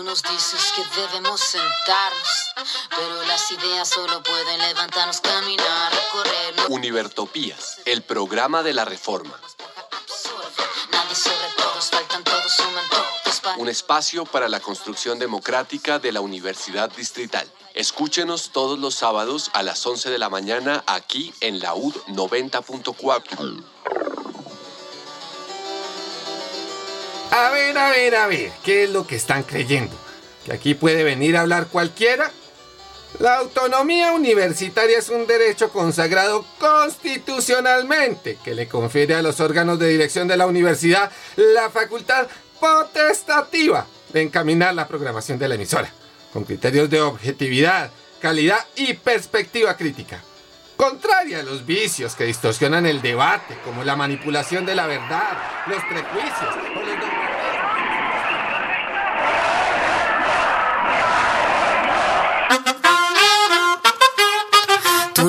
Tú nos dices que debemos sentarnos, pero las ideas solo pueden levantarnos, caminar, recorrer. Univertopías, el programa de la reforma. Nadie sobre todos, faltan todos, suman todos. Un espacio para la construcción democrática de la Universidad Distrital. Escúchenos todos los sábados a las 11 de la mañana aquí en la UD 90.4. A ver, a ver, a ver, ¿qué es lo que están creyendo? ¿Que aquí puede venir a hablar cualquiera? La autonomía universitaria es un derecho consagrado constitucionalmente que le confiere a los órganos de dirección de la universidad la facultad potestativa de encaminar la programación de la emisora, con criterios de objetividad, calidad y perspectiva crítica. Contraria a los vicios que distorsionan el debate, como la manipulación de la verdad, los prejuicios o los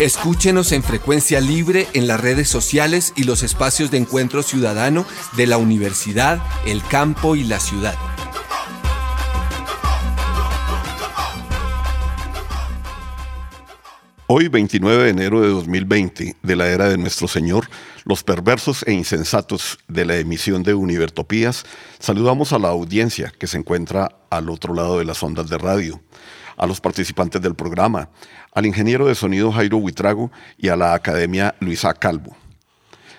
Escúchenos en frecuencia libre en las redes sociales y los espacios de encuentro ciudadano de la universidad, el campo y la ciudad. Hoy, 29 de enero de 2020, de la era de nuestro Señor, los perversos e insensatos de la emisión de Univertopías, saludamos a la audiencia que se encuentra al otro lado de las ondas de radio, a los participantes del programa, al ingeniero de sonido Jairo Huitrago y a la Academia Luisa Calvo.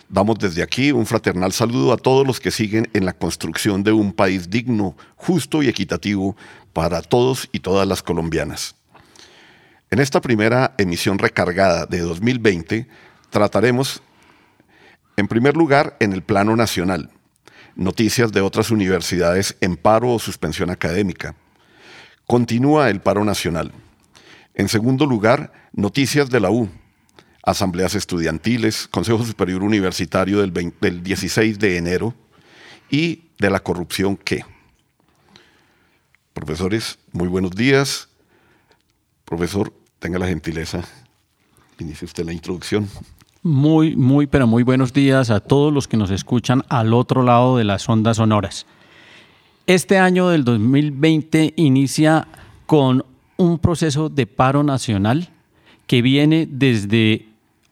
Damos desde aquí un fraternal saludo a todos los que siguen en la construcción de un país digno, justo y equitativo para todos y todas las colombianas. En esta primera emisión recargada de 2020 trataremos, en primer lugar, en el plano nacional, noticias de otras universidades en paro o suspensión académica. Continúa el paro nacional. En segundo lugar, noticias de la U, asambleas estudiantiles, Consejo Superior Universitario del, 20 del 16 de enero y de la corrupción que. Profesores, muy buenos días. Profesor, tenga la gentileza, inicie usted la introducción. Muy, muy, pero muy buenos días a todos los que nos escuchan al otro lado de las ondas sonoras. Este año del 2020 inicia con un proceso de paro nacional que viene desde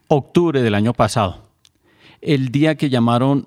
octubre del año pasado, el día que llamaron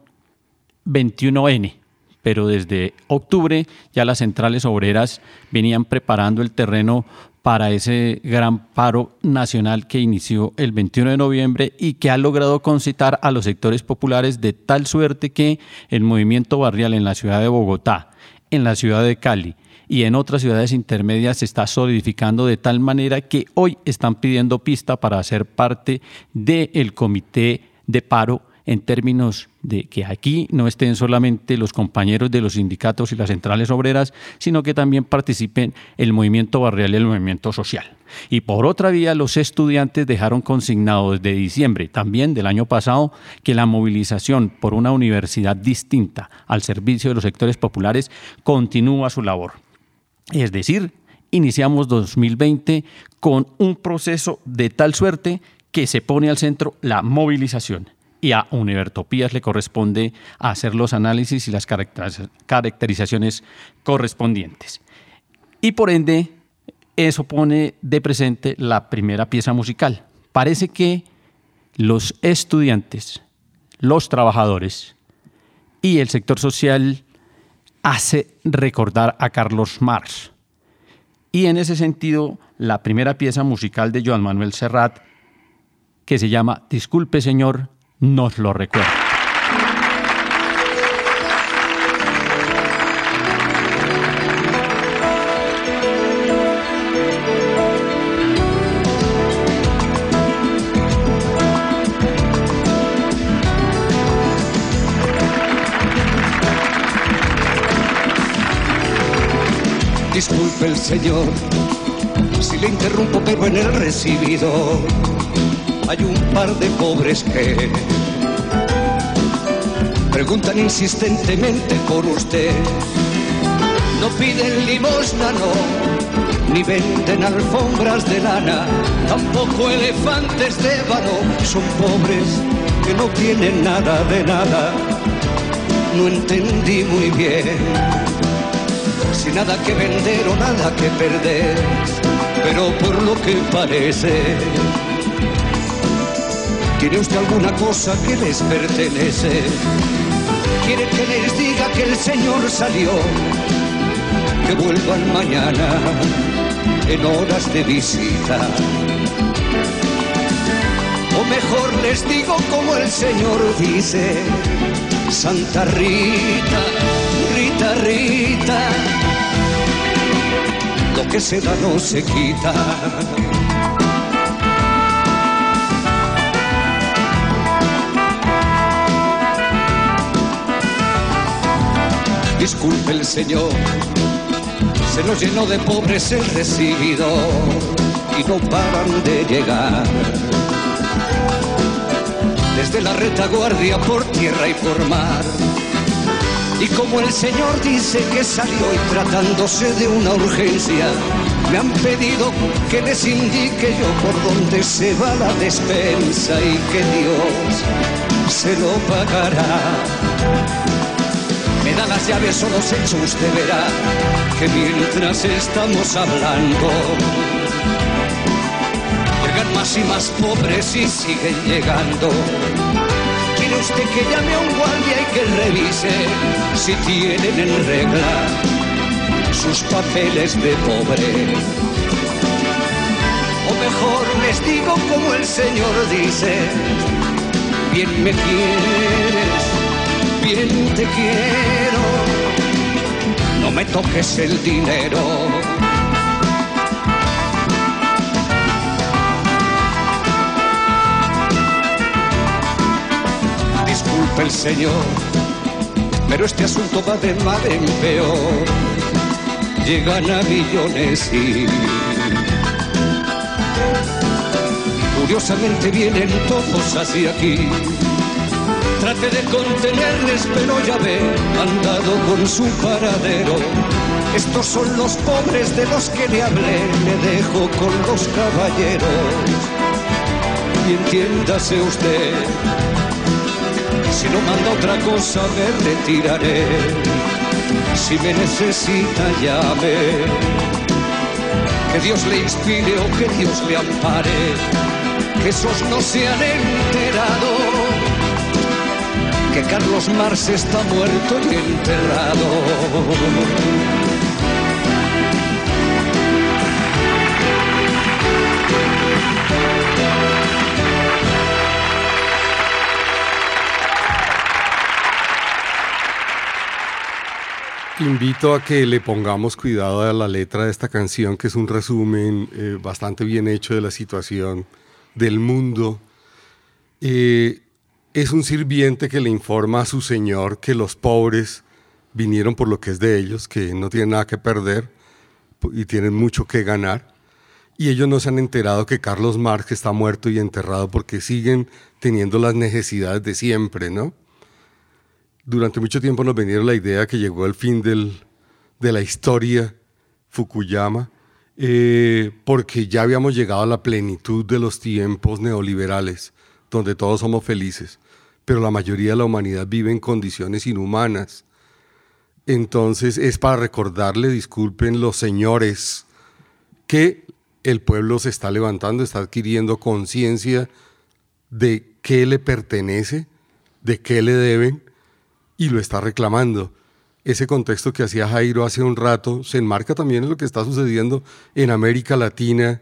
21N, pero desde octubre ya las centrales obreras venían preparando el terreno para ese gran paro nacional que inició el 21 de noviembre y que ha logrado concitar a los sectores populares de tal suerte que el movimiento barrial en la ciudad de Bogotá, en la ciudad de Cali y en otras ciudades intermedias se está solidificando de tal manera que hoy están pidiendo pista para ser parte del comité de paro en términos de que aquí no estén solamente los compañeros de los sindicatos y las centrales obreras, sino que también participen el movimiento barrial y el movimiento social. Y por otra vía, los estudiantes dejaron consignado desde diciembre, también del año pasado, que la movilización por una universidad distinta al servicio de los sectores populares continúa su labor. Es decir, iniciamos 2020 con un proceso de tal suerte que se pone al centro la movilización y a Univertopías le corresponde hacer los análisis y las caracteriz- caracterizaciones correspondientes. Y por ende, eso pone de presente la primera pieza musical. Parece que los estudiantes, los trabajadores y el sector social hace recordar a Carlos Marx. Y en ese sentido, la primera pieza musical de Joan Manuel Serrat, que se llama Disculpe Señor, nos lo recuerda. Señor si le interrumpo, pero en el recibido hay un par de pobres que preguntan insistentemente por usted. No piden limosna, no, ni venden alfombras de lana, tampoco elefantes de ébano. Son pobres que no tienen nada de nada. No entendí muy bien, sin nada que vender o nada que perder, pero por lo que parece ¿Tiene usted alguna cosa que les pertenece? ¿Quiere que les diga que el Señor salió? Que vuelvan mañana en horas de visita. O mejor les digo como el Señor dice, Santa Rita, Rita, Rita, lo que se da no se quita. disculpe el Señor, se nos llenó de pobres el recibido y no paran de llegar. Desde la retaguardia por tierra y por mar. Y como el Señor dice que salió y tratándose de una urgencia, me han pedido que les indique yo por dónde se va la despensa y que Dios se lo pagará me da las llaves o los hechos, usted verá que mientras estamos hablando, más y más pobres y siguen llegando. Quiere usted que llame a un guardia y que revise si tienen en regla sus papeles de pobre. O mejor les digo como el Señor dice, bien me quieres bien te quiero, no me toques el dinero. El Señor, pero este asunto va de mal en peor. Llegan a millones y curiosamente vienen todos hacia aquí Trate de contenerles, pero ya ve, han dado con su paradero. Estos son los pobres de los que le hablé, me dejo con los caballeros. Y entiéndase usted, si no manda otra cosa me retiraré. Si me necesita llame, que Dios le inspire o que Dios le ampare, que esos no se han enterado que Carlos Marx está muerto y enterrado. Invito a que le pongamos cuidado a la letra de esta canción, que es un resumen eh, bastante bien hecho de la situación del mundo. Eh, es un sirviente que le informa a su señor que los pobres vinieron por lo que es de ellos, que no tienen nada que perder y tienen mucho que ganar. Y ellos no se han enterado que Carlos Marx está muerto y enterrado porque siguen teniendo las necesidades de siempre, ¿no? Durante mucho tiempo nos vendieron la idea que llegó el fin de la historia Fukuyama, eh, porque ya habíamos llegado a la plenitud de los tiempos neoliberales, donde todos somos felices pero la mayoría de la humanidad vive en condiciones inhumanas. Entonces es para recordarle, disculpen los señores, que el pueblo se está levantando, está adquiriendo conciencia de qué le pertenece, de qué le deben, y lo está reclamando. Ese contexto que hacía Jairo hace un rato se enmarca también en lo que está sucediendo en América Latina,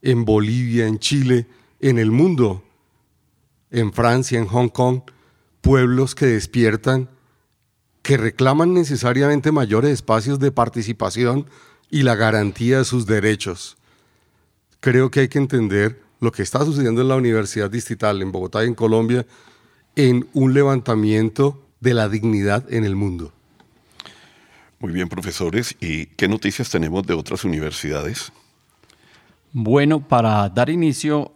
en Bolivia, en Chile, en el mundo en Francia, en Hong Kong, pueblos que despiertan, que reclaman necesariamente mayores espacios de participación y la garantía de sus derechos. Creo que hay que entender lo que está sucediendo en la Universidad Distrital en Bogotá y en Colombia en un levantamiento de la dignidad en el mundo. Muy bien, profesores. ¿Y qué noticias tenemos de otras universidades? Bueno, para dar inicio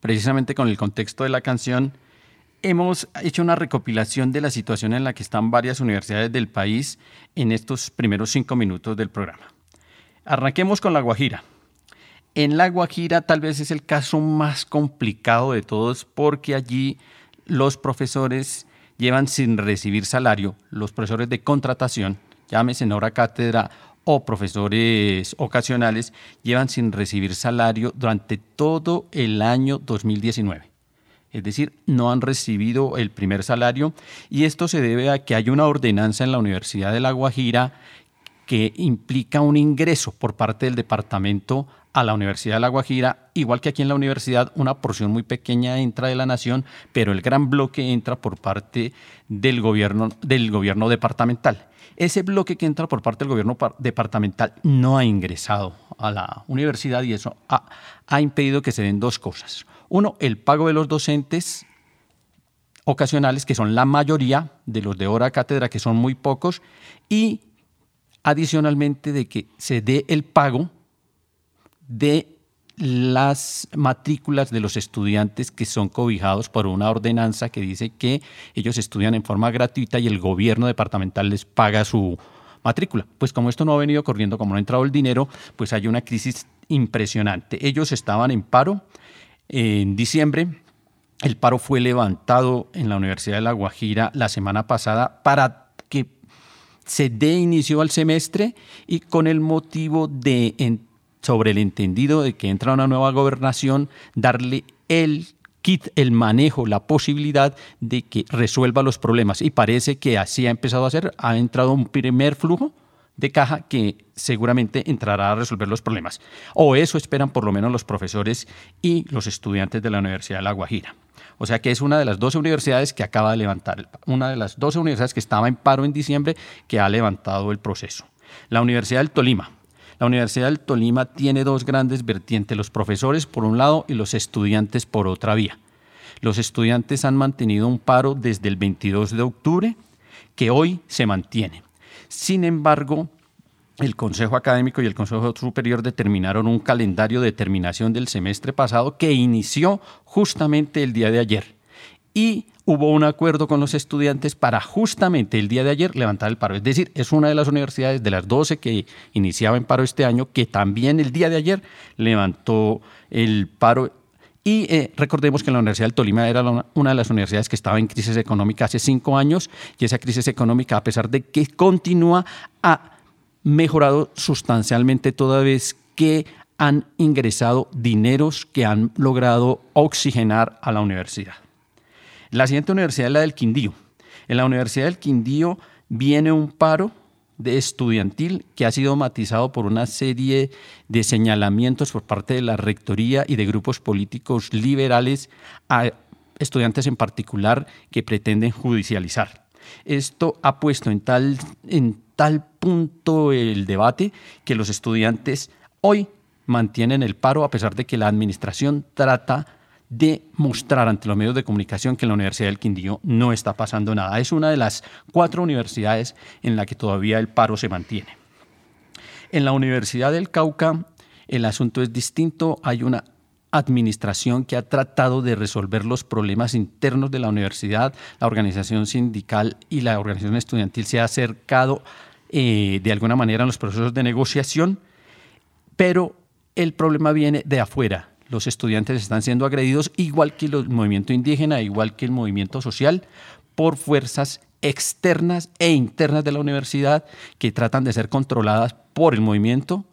precisamente con el contexto de la canción, hemos hecho una recopilación de la situación en la que están varias universidades del país en estos primeros cinco minutos del programa. Arranquemos con La Guajira. En La Guajira tal vez es el caso más complicado de todos porque allí los profesores llevan sin recibir salario, los profesores de contratación, llámese en hora cátedra o profesores ocasionales, llevan sin recibir salario durante todo el año 2019. Es decir, no han recibido el primer salario y esto se debe a que hay una ordenanza en la Universidad de La Guajira que implica un ingreso por parte del departamento a la Universidad de La Guajira, igual que aquí en la universidad una porción muy pequeña entra de la nación, pero el gran bloque entra por parte del gobierno, del gobierno departamental. Ese bloque que entra por parte del gobierno departamental no ha ingresado a la universidad y eso ha, ha impedido que se den dos cosas. Uno, el pago de los docentes ocasionales, que son la mayoría de los de hora cátedra, que son muy pocos, y adicionalmente de que se dé el pago de las matrículas de los estudiantes que son cobijados por una ordenanza que dice que ellos estudian en forma gratuita y el gobierno departamental les paga su matrícula. Pues como esto no ha venido corriendo, como no ha entrado el dinero, pues hay una crisis impresionante. Ellos estaban en paro en diciembre. El paro fue levantado en la Universidad de La Guajira la semana pasada para se dé inicio al semestre y con el motivo de, sobre el entendido de que entra una nueva gobernación, darle el kit, el manejo, la posibilidad de que resuelva los problemas. Y parece que así ha empezado a hacer, ha entrado un primer flujo de caja que seguramente entrará a resolver los problemas. O eso esperan por lo menos los profesores y los estudiantes de la Universidad de La Guajira. O sea que es una de las 12 universidades que acaba de levantar, una de las 12 universidades que estaba en paro en diciembre que ha levantado el proceso. La Universidad del Tolima. La Universidad del Tolima tiene dos grandes vertientes, los profesores por un lado y los estudiantes por otra vía. Los estudiantes han mantenido un paro desde el 22 de octubre que hoy se mantiene. Sin embargo, el Consejo Académico y el Consejo Superior determinaron un calendario de terminación del semestre pasado que inició justamente el día de ayer. Y hubo un acuerdo con los estudiantes para justamente el día de ayer levantar el paro. Es decir, es una de las universidades de las 12 que iniciaba en paro este año que también el día de ayer levantó el paro y eh, recordemos que la Universidad del Tolima era una de las universidades que estaba en crisis económica hace cinco años y esa crisis económica, a pesar de que continúa, a mejorado sustancialmente toda vez que han ingresado dineros que han logrado oxigenar a la universidad. La siguiente universidad es la del Quindío. En la Universidad del Quindío viene un paro de estudiantil que ha sido matizado por una serie de señalamientos por parte de la rectoría y de grupos políticos liberales a estudiantes en particular que pretenden judicializar. Esto ha puesto en tal, en tal punto el debate que los estudiantes hoy mantienen el paro a pesar de que la administración trata de mostrar ante los medios de comunicación que en la Universidad del Quindío no está pasando nada. Es una de las cuatro universidades en la que todavía el paro se mantiene. En la Universidad del Cauca el asunto es distinto. Hay una administración que ha tratado de resolver los problemas internos de la universidad. La organización sindical y la organización estudiantil se ha acercado eh, de alguna manera en los procesos de negociación, pero el problema viene de afuera. Los estudiantes están siendo agredidos, igual que el movimiento indígena, igual que el movimiento social, por fuerzas externas e internas de la universidad que tratan de ser controladas por el movimiento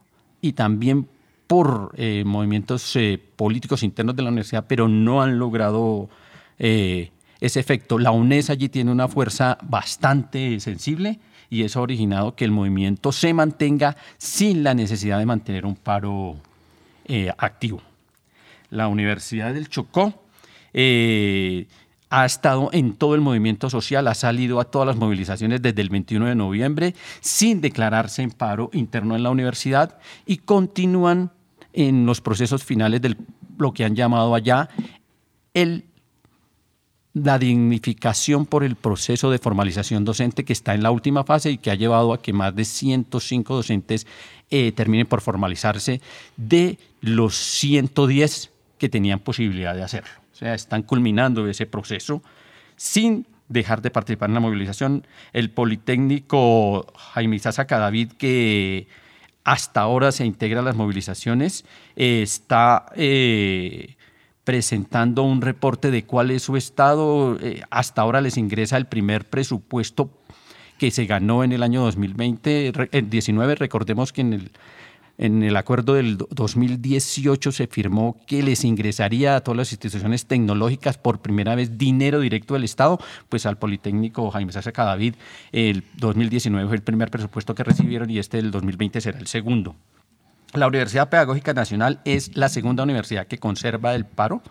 y también por eh, movimientos eh, políticos internos de la universidad, pero no han logrado ese efecto. La UNES allí tiene una fuerza bastante sensible y eso ha originado que el movimiento se mantenga sin la necesidad de mantener un paro eh, activo. La Universidad del Chocó eh, ha estado en todo el movimiento social, ha salido a todas las movilizaciones desde el 21 de noviembre sin declararse en paro interno en la universidad y continúan en los procesos finales de lo que han llamado allá la dignificación por el proceso de formalización docente que está en la última fase y que ha llevado a que más de 105 docentes eh, terminen por formalizarse de los 110 que tenían posibilidad de hacerlo. O sea, están culminando ese proceso sin dejar de participar en la movilización. El Politécnico Jaime Isaza Cadavid, que hasta ahora se integra a las movilizaciones, eh, está eh, presentando un reporte de cuál es su estado. Eh, hasta ahora les ingresa el primer presupuesto que se ganó en el año 2020, en 19. Recordemos que en el, en el acuerdo del 2018 se firmó que les ingresaría a todas las instituciones tecnológicas por primera vez dinero directo del Estado, pues al Politécnico Jaime Sánchez Cadavid el 2019 fue el primer presupuesto que recibieron y este del 2020 será el segundo. La Universidad Pedagógica Nacional es la segunda universidad que conserva el paro.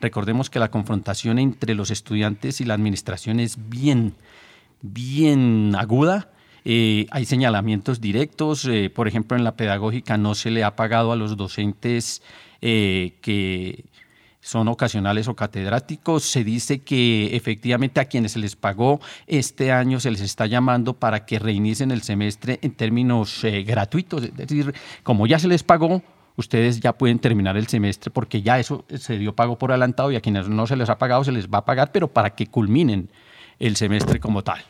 Recordemos que la confrontación entre los estudiantes y la administración es bien, bien aguda. Eh, hay señalamientos directos, eh, por ejemplo, en la pedagógica no se le ha pagado a los docentes eh, que son ocasionales o catedráticos. Se dice que efectivamente a quienes se les pagó este año se les está llamando para que reinicien el semestre en términos eh, gratuitos. Es decir, como ya se les pagó, ustedes ya pueden terminar el semestre porque ya eso se dio pago por adelantado y a quienes no se les ha pagado se les va a pagar, pero para que culminen el semestre como tal.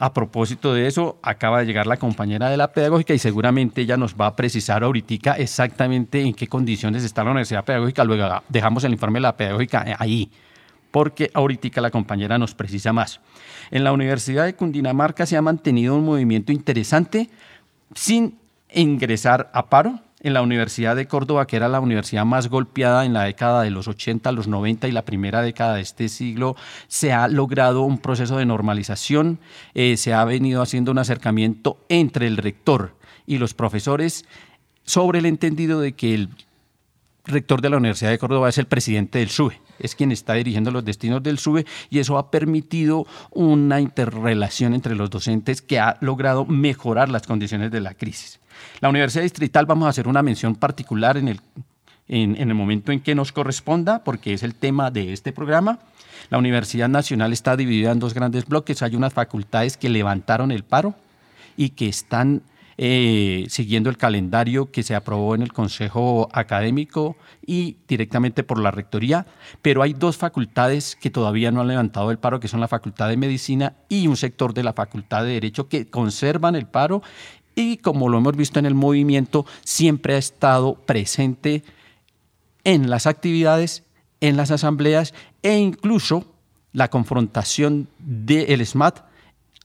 A propósito de eso, acaba de llegar la compañera de la pedagógica y seguramente ella nos va a precisar ahorita exactamente en qué condiciones está la universidad pedagógica. Luego dejamos el informe de la pedagógica ahí, porque ahorita la compañera nos precisa más. En la Universidad de Cundinamarca se ha mantenido un movimiento interesante sin ingresar a paro, en la Universidad de Córdoba, que era la universidad más golpeada en la década de los 80, los 90 y la primera década de este siglo, se ha logrado un proceso de normalización, eh, se ha venido haciendo un acercamiento entre el rector y los profesores sobre el entendido de que el rector de la Universidad de Córdoba es el presidente del SUBE, es quien está dirigiendo los destinos del SUBE y eso ha permitido una interrelación entre los docentes que ha logrado mejorar las condiciones de la crisis. La Universidad Distrital vamos a hacer una mención particular en el, en, el momento en que nos corresponda, porque es el tema de este programa. La Universidad Nacional está dividida en dos grandes bloques. Hay unas facultades que levantaron el paro y que están eh, siguiendo el calendario que se aprobó en el Consejo Académico y directamente por la Rectoría, pero hay dos facultades que todavía no han levantado el paro, que son la Facultad de Medicina y un sector de la Facultad de Derecho que conservan el paro y como lo hemos visto en el movimiento, siempre ha estado presente en las actividades, en las asambleas e incluso la confrontación del SMAT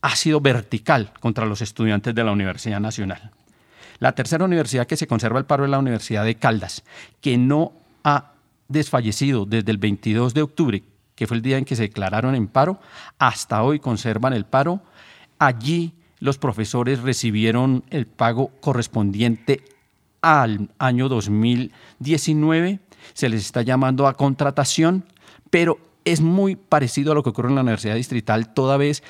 ha sido vertical contra los estudiantes de la Universidad Nacional. La tercera universidad que se conserva el paro es la Universidad de Caldas, que no ha desfallecido desde el 22 de octubre, que fue el día en que se declararon en paro, hasta hoy conservan el paro. Allí los profesores recibieron el pago correspondiente al año 2019. Se les está llamando a contratación, pero es muy parecido a lo que ocurre en la Universidad Distrital, toda vez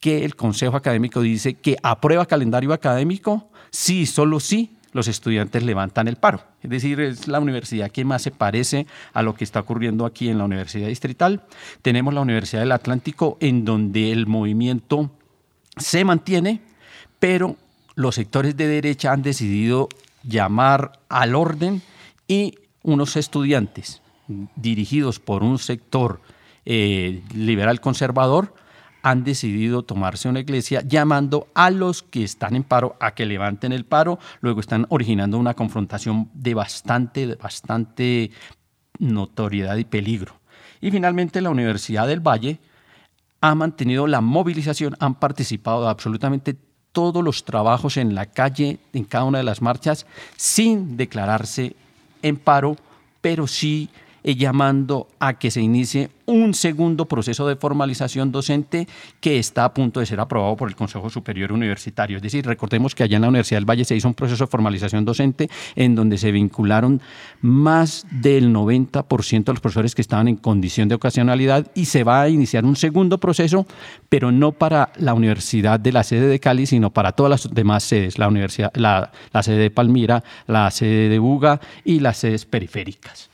que el Consejo Académico dice que aprueba calendario académico, sí, solo sí, los estudiantes levantan el paro. Es decir, es la universidad que más se parece a lo que está ocurriendo aquí en la Universidad Distrital. Tenemos la Universidad del Atlántico, en donde el movimiento se mantiene, pero los sectores de derecha han decidido llamar al orden y unos estudiantes dirigidos por un sector eh, liberal conservador han decidido tomarse una iglesia llamando a los que están en paro a que levanten el paro, luego están originando una confrontación de bastante, de bastante notoriedad y peligro. Y finalmente la Universidad del Valle ha mantenido la movilización, han participado de absolutamente todos los trabajos en la calle, en cada una de las marchas, sin declararse en paro, pero sí llamando a que se inicie un segundo proceso de formalización docente que está a punto de ser aprobado por el Consejo Superior Universitario. Es decir, recordemos que allá en la Universidad del Valle se hizo un proceso de formalización docente en donde se vincularon más del 90% de los profesores que estaban en condición de ocasionalidad y se va a iniciar un segundo proceso, pero no para la Universidad de la sede de Cali, sino para todas las demás sedes, la, universidad, la, la sede de Palmira, la sede de Buga y las sedes periféricas.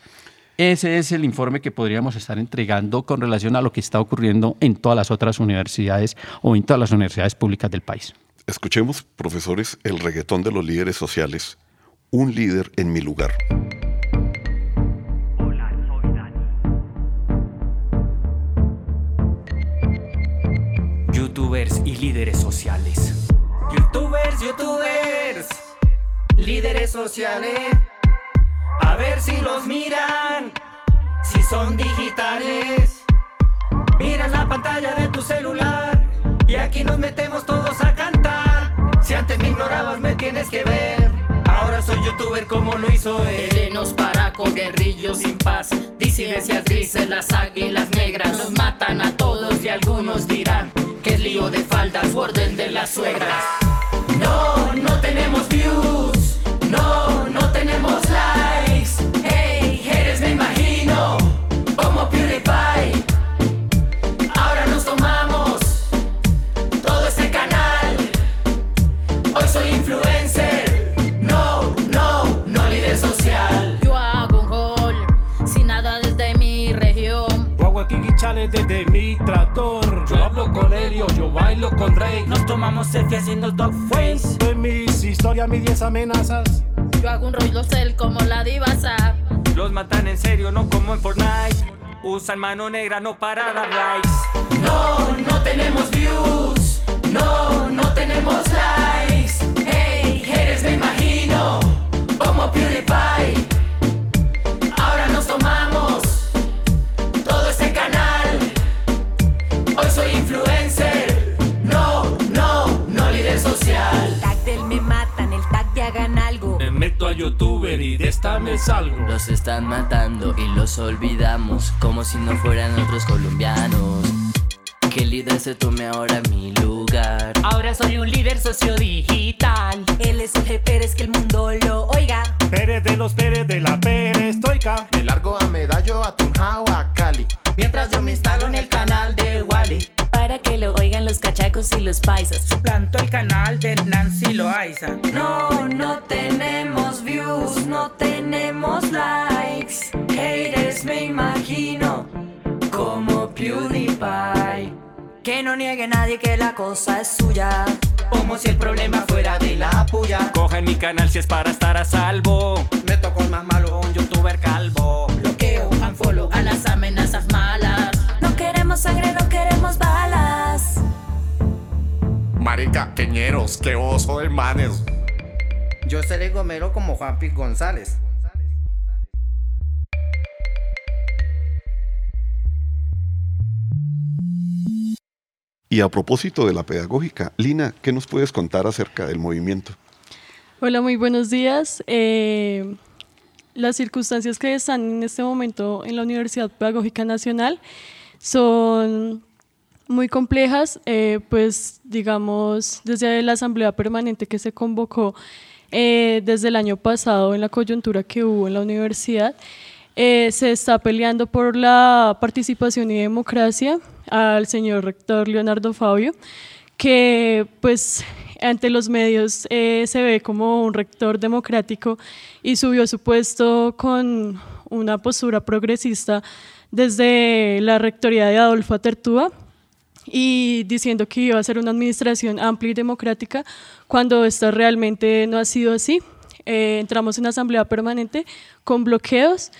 Ese es el informe que podríamos estar entregando con relación a lo que está ocurriendo en todas las otras universidades o en todas las universidades públicas del país. Escuchemos, profesores, el reggaetón de los líderes sociales. Un líder en mi lugar. Youtubers y líderes sociales. Youtubers, youtubers, líderes sociales a ver si los miran, si son digitales. Mira la pantalla de tu celular y aquí nos metemos todos a cantar. Si antes me ignorabas, me tienes que ver. Ahora soy youtuber como lo hizo él. Helenos para con guerrillos sin paz. Disidencias grises, las águilas negras. Nos matan a todos y algunos dirán que es lío de faldas, orden de las suegras. No, no tenemos views. No, no tenemos likes. Hey, eres me imagino. Como PewDiePie. Chales desde mi tractor. Yo hablo con Helio, yo bailo con Rey. Nos tomamos selfie haciendo dog face. En mis historias, mis 10 amenazas. Yo hago un rollo cel como la divasa. Los matan en serio, no como en Fortnite. Usan mano negra no para dar likes. No, no tenemos views. No, no tenemos likes. Hey, eres me imagino. Como PewDiePie. Hoy soy influencer. No, no, no líder social. El tag del me matan, el tag de hagan algo. Me meto a youtuber y de esta me salgo. Los están matando y los olvidamos como si no fueran otros colombianos. Que el líder se tome ahora mi lugar. Ahora soy un líder sociodigital. Él es el Pérez que el mundo lo oiga. Pérez de los Pérez de la perestroika. De largo a Medallo, a Tunjao, a Cali. Mientras yo me instalo en el canal cachacos y los paisas. Suplanto el canal de Nancy Loaiza. No, no tenemos views, no tenemos likes. Haters me imagino como PewDiePie. Que no niegue nadie que la cosa es suya. Como si el problema fuera de la puya. Cogen mi canal si es para estar a salvo. Me tocó el más malo, un youtuber calvo. Bloqueo, unfollow a las amenazas malas. No queremos sangre, no queremos Marica, queñeros, qué oso de manes. Yo seré gomero como Juan Piz González. Y a propósito de la pedagógica, Lina, ¿qué nos puedes contar acerca del movimiento? Hola, muy buenos días. Eh, las circunstancias que están en este momento en la Universidad Pedagógica Nacional son muy complejas, eh, pues digamos, desde la Asamblea Permanente que se convocó eh, desde el año pasado en la coyuntura que hubo en la universidad, eh, se está peleando por la participación y democracia al señor rector Leonardo Fabio, que pues ante los medios eh, se ve como un rector democrático y subió su puesto con una postura progresista desde la rectoría de Adolfo Atertúa y diciendo que iba a ser una administración amplia y democrática cuando esto realmente no ha sido así. Eh, entramos en asamblea permanente con bloqueos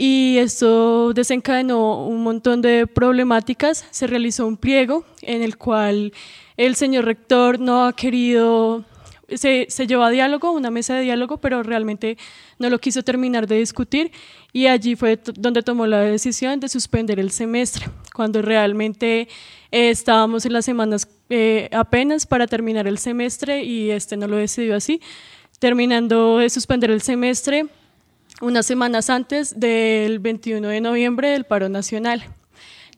y esto desencadenó un montón de problemáticas. Se realizó un pliego en el cual el señor rector no ha querido, se, llevó a diálogo, una mesa de diálogo, pero realmente no lo quiso terminar de discutir y allí fue donde tomó la decisión de suspender el semestre, cuando realmente eh, estábamos en las semanas eh, apenas para terminar el semestre y este no lo decidió así, terminando de suspender el semestre unas semanas antes del 21 de noviembre del paro nacional.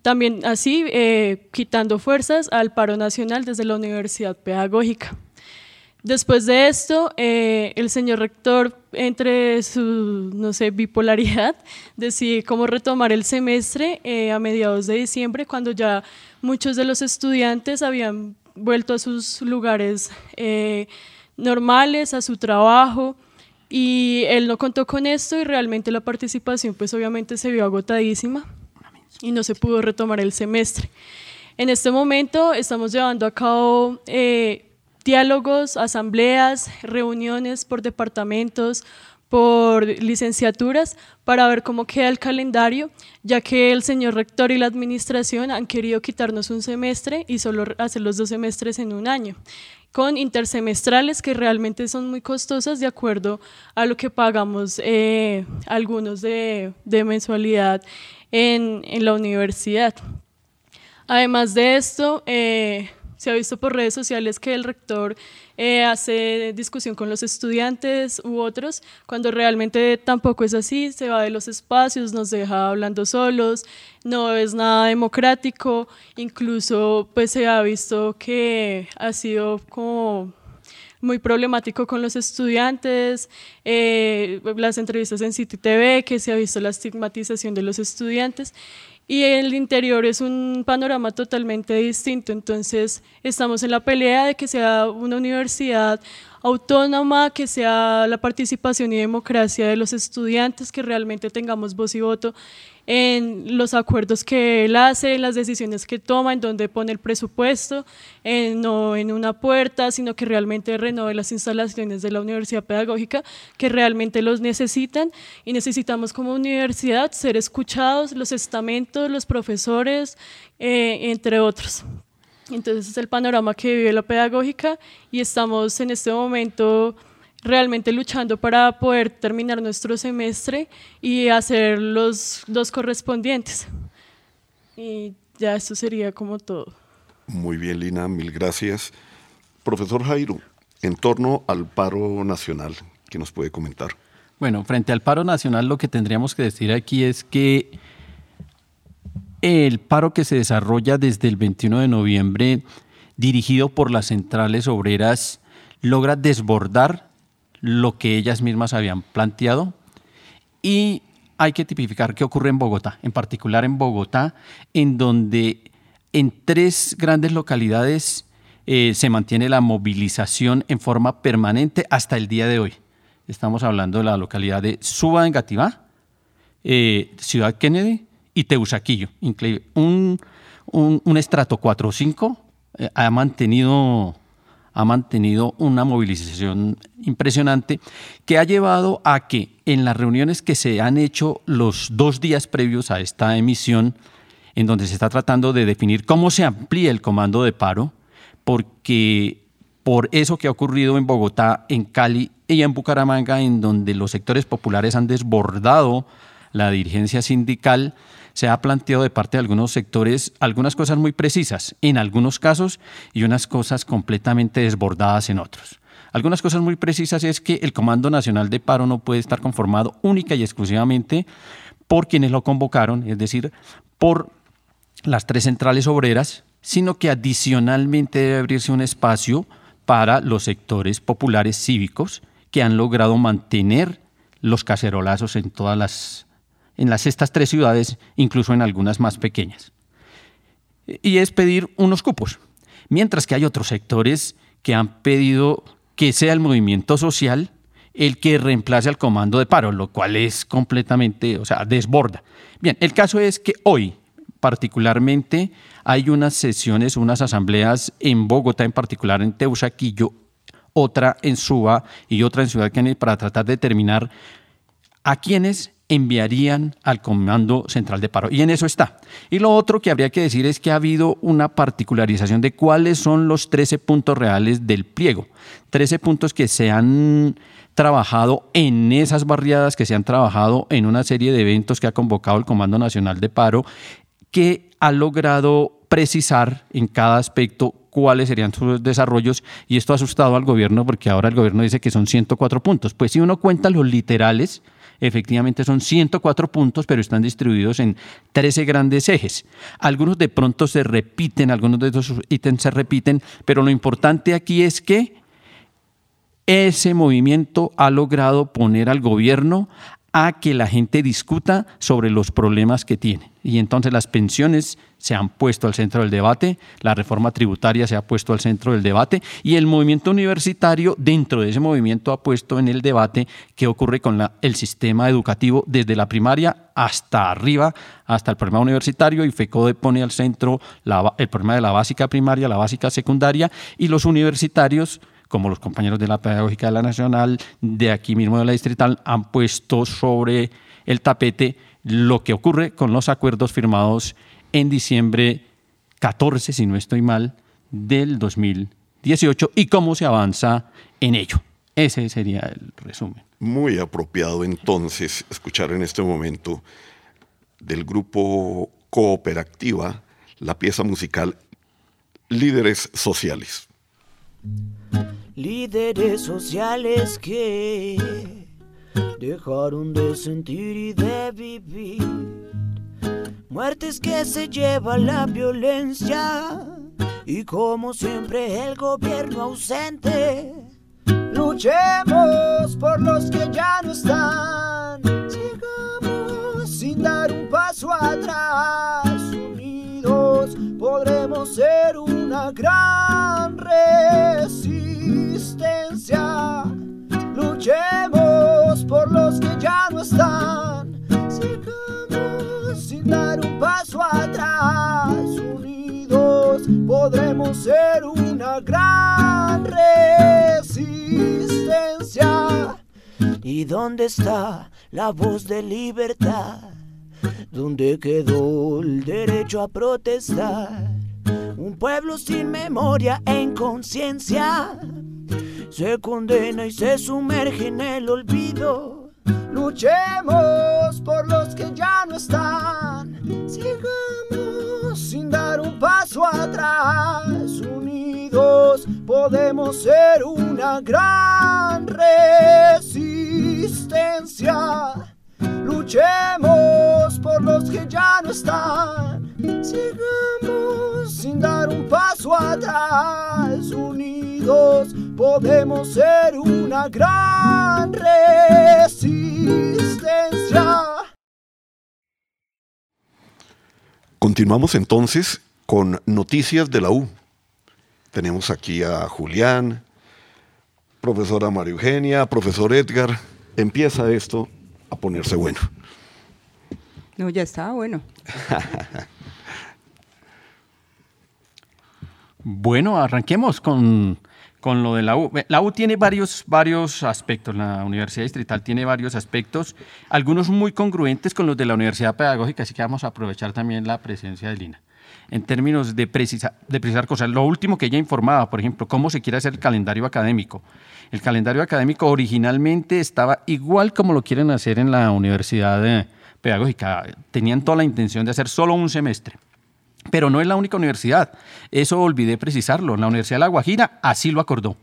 También así, eh, quitando fuerzas al paro nacional desde la Universidad Pedagógica. Después de esto, eh, el señor rector, entre su, no sé, bipolaridad, decide cómo retomar el semestre eh, a mediados de diciembre, cuando ya muchos de los estudiantes habían vuelto a sus lugares normales, a su trabajo, y él no contó con esto y realmente la participación pues obviamente se vio agotadísima y no se pudo retomar el semestre. En este momento estamos llevando a cabo eh, diálogos, asambleas, reuniones por departamentos, por licenciaturas, para ver cómo queda el calendario, ya que el señor rector y la administración han querido quitarnos un semestre y solo hacer los dos semestres en un año con intersemestrales que realmente son muy costosas de acuerdo a lo que pagamos eh, algunos de, mensualidad en, en, la universidad. Además de esto, eh, se ha visto por redes sociales que el rector eh, hace discusión con los estudiantes u otros, cuando realmente tampoco es así, se va de los espacios, nos deja hablando solos, no es nada democrático, incluso pues se ha visto que ha sido como muy problemático con los estudiantes, eh, las entrevistas en City TV, que se ha visto la estigmatización de los estudiantes y el interior es un panorama totalmente distinto. Entonces estamos en la pelea de que sea una universidad autónoma, que sea la participación y democracia de los estudiantes, que realmente tengamos voz y voto en los acuerdos que él hace, en las decisiones que toma, en donde pone el presupuesto, no en una puerta, sino que realmente renove las instalaciones de la universidad pedagógica que realmente los necesitan y necesitamos como universidad ser escuchados, los estamentos, los profesores, eh, entre otros. Entonces es el panorama que vive la pedagógica y estamos en este momento realmente luchando para poder terminar nuestro semestre y hacer los dos correspondientes. Y ya eso sería como todo. Muy bien, Lina, mil gracias. Profesor Jairo, en torno al paro nacional, ¿qué nos puede comentar? Bueno, frente al paro nacional lo que tendríamos que decir aquí es que el paro que se desarrolla desde el 21 de noviembre, dirigido por las centrales obreras, logra desbordar lo que ellas mismas habían planteado y hay que tipificar qué ocurre en Bogotá, en particular en Bogotá, en donde en tres grandes localidades eh, se mantiene la movilización en forma permanente hasta el día de hoy. Estamos hablando de la localidad de Suba en Gativá, eh, Ciudad Kennedy y Teusaquillo. Un, un, estrato 4 o 5 eh, ha mantenido ha mantenido una movilización impresionante que ha llevado a que en las reuniones que se han hecho los dos días previos a esta emisión, en donde se está tratando de definir cómo se amplía el comando de paro, porque por eso que ha ocurrido en Bogotá, en Cali y en Bucaramanga, en donde los sectores populares han desbordado la dirigencia sindical, se ha planteado de parte de algunos sectores algunas cosas muy precisas en algunos casos y unas cosas completamente desbordadas en otros. Algunas cosas muy precisas es que el Comando Nacional de Paro no puede estar conformado única y exclusivamente por quienes lo convocaron, es decir, por las tres centrales obreras, sino que adicionalmente debe abrirse un espacio para los sectores populares cívicos que han logrado mantener los cacerolazos en todas las en las estas tres ciudades, incluso en algunas más pequeñas. Y es pedir unos cupos. Mientras que hay otros sectores que han pedido que sea el movimiento social el que reemplace al comando de paro, lo cual es completamente, o sea, desborda. Bien, el caso es que hoy, particularmente, hay unas sesiones, unas asambleas en Bogotá, en particular en Teusaquillo, otra en Suba y otra en Ciudad Kennedy para tratar de determinar a quienes enviarían al Comando Central de Paro. Y en eso está. Y lo otro que habría que decir es que ha habido una particularización de cuáles son los 13 puntos reales del pliego. 13 puntos que se han trabajado en esas barriadas, que se han trabajado en una serie de eventos que ha convocado el Comando Nacional de Paro, que ha logrado precisar en cada aspecto cuáles serían sus desarrollos y esto ha asustado al gobierno porque ahora el gobierno dice que son 104 puntos. Pues si uno cuenta los literales, efectivamente son 104 puntos, pero están distribuidos en 13 grandes ejes. Algunos de pronto se repiten, algunos de esos ítems se repiten, pero lo importante aquí es que ese movimiento ha logrado poner al gobierno a que la gente discuta sobre los problemas que tiene. Y entonces las pensiones se han puesto al centro del debate, la reforma tributaria se ha puesto al centro del debate y el movimiento universitario dentro de ese movimiento ha puesto en el debate qué ocurre con el sistema educativo desde la primaria hasta arriba, hasta el problema universitario y FECODE pone al centro el problema de la básica primaria, la básica secundaria y los universitarios como los compañeros de la Pedagógica de la Nacional, de aquí mismo de la Distrital, han puesto sobre el tapete lo que ocurre con los acuerdos firmados en diciembre 14, si no estoy mal, del 2018 y cómo se avanza en ello. Ese sería el resumen. Muy apropiado entonces escuchar en este momento del grupo Cooperativa la pieza musical Líderes Sociales. Líderes sociales que dejaron de sentir y de vivir. Muertes que se lleva la violencia y como siempre el gobierno ausente. Luchemos por los que ya no están. Sigamos sin dar un paso atrás. Unidos podremos ser una gran resistencia. Luchemos por los que ya no están. Sigamos dar un paso atrás. Unidos podremos ser una gran resistencia. ¿Y dónde está la voz de libertad? ¿Dónde quedó el derecho a protestar? Un pueblo sin memoria e inconsciencia se condena y se sumerge en el olvido. Luchemos por los que ya no están. Sigamos sin dar un paso atrás. Unidos podemos ser una gran resistencia. Luchemos por los que ya no están. Sigamos sin dar un paso atrás. Unidos podemos ser una gran resistencia. Continuamos entonces con noticias de la U. Tenemos aquí a Julián, profesora María Eugenia, profesor Edgar. Empieza esto a ponerse bueno. No, ya está bueno. bueno, arranquemos con con lo de la U. La U tiene varios, varios aspectos, la Universidad Distrital tiene varios aspectos, algunos muy congruentes con los de la Universidad Pedagógica, así que vamos a aprovechar también la presencia de Lina. En términos de, precisar, de precisar cosas, lo último que ella informaba, por ejemplo, cómo se quiere hacer el calendario académico. El calendario académico originalmente estaba igual como lo quieren hacer en la Universidad eh, Pedagógica. Tenían toda la intención de hacer solo un semestre. Pero no es la única universidad. Eso olvidé precisarlo. La Universidad de La Guajira así lo acordó.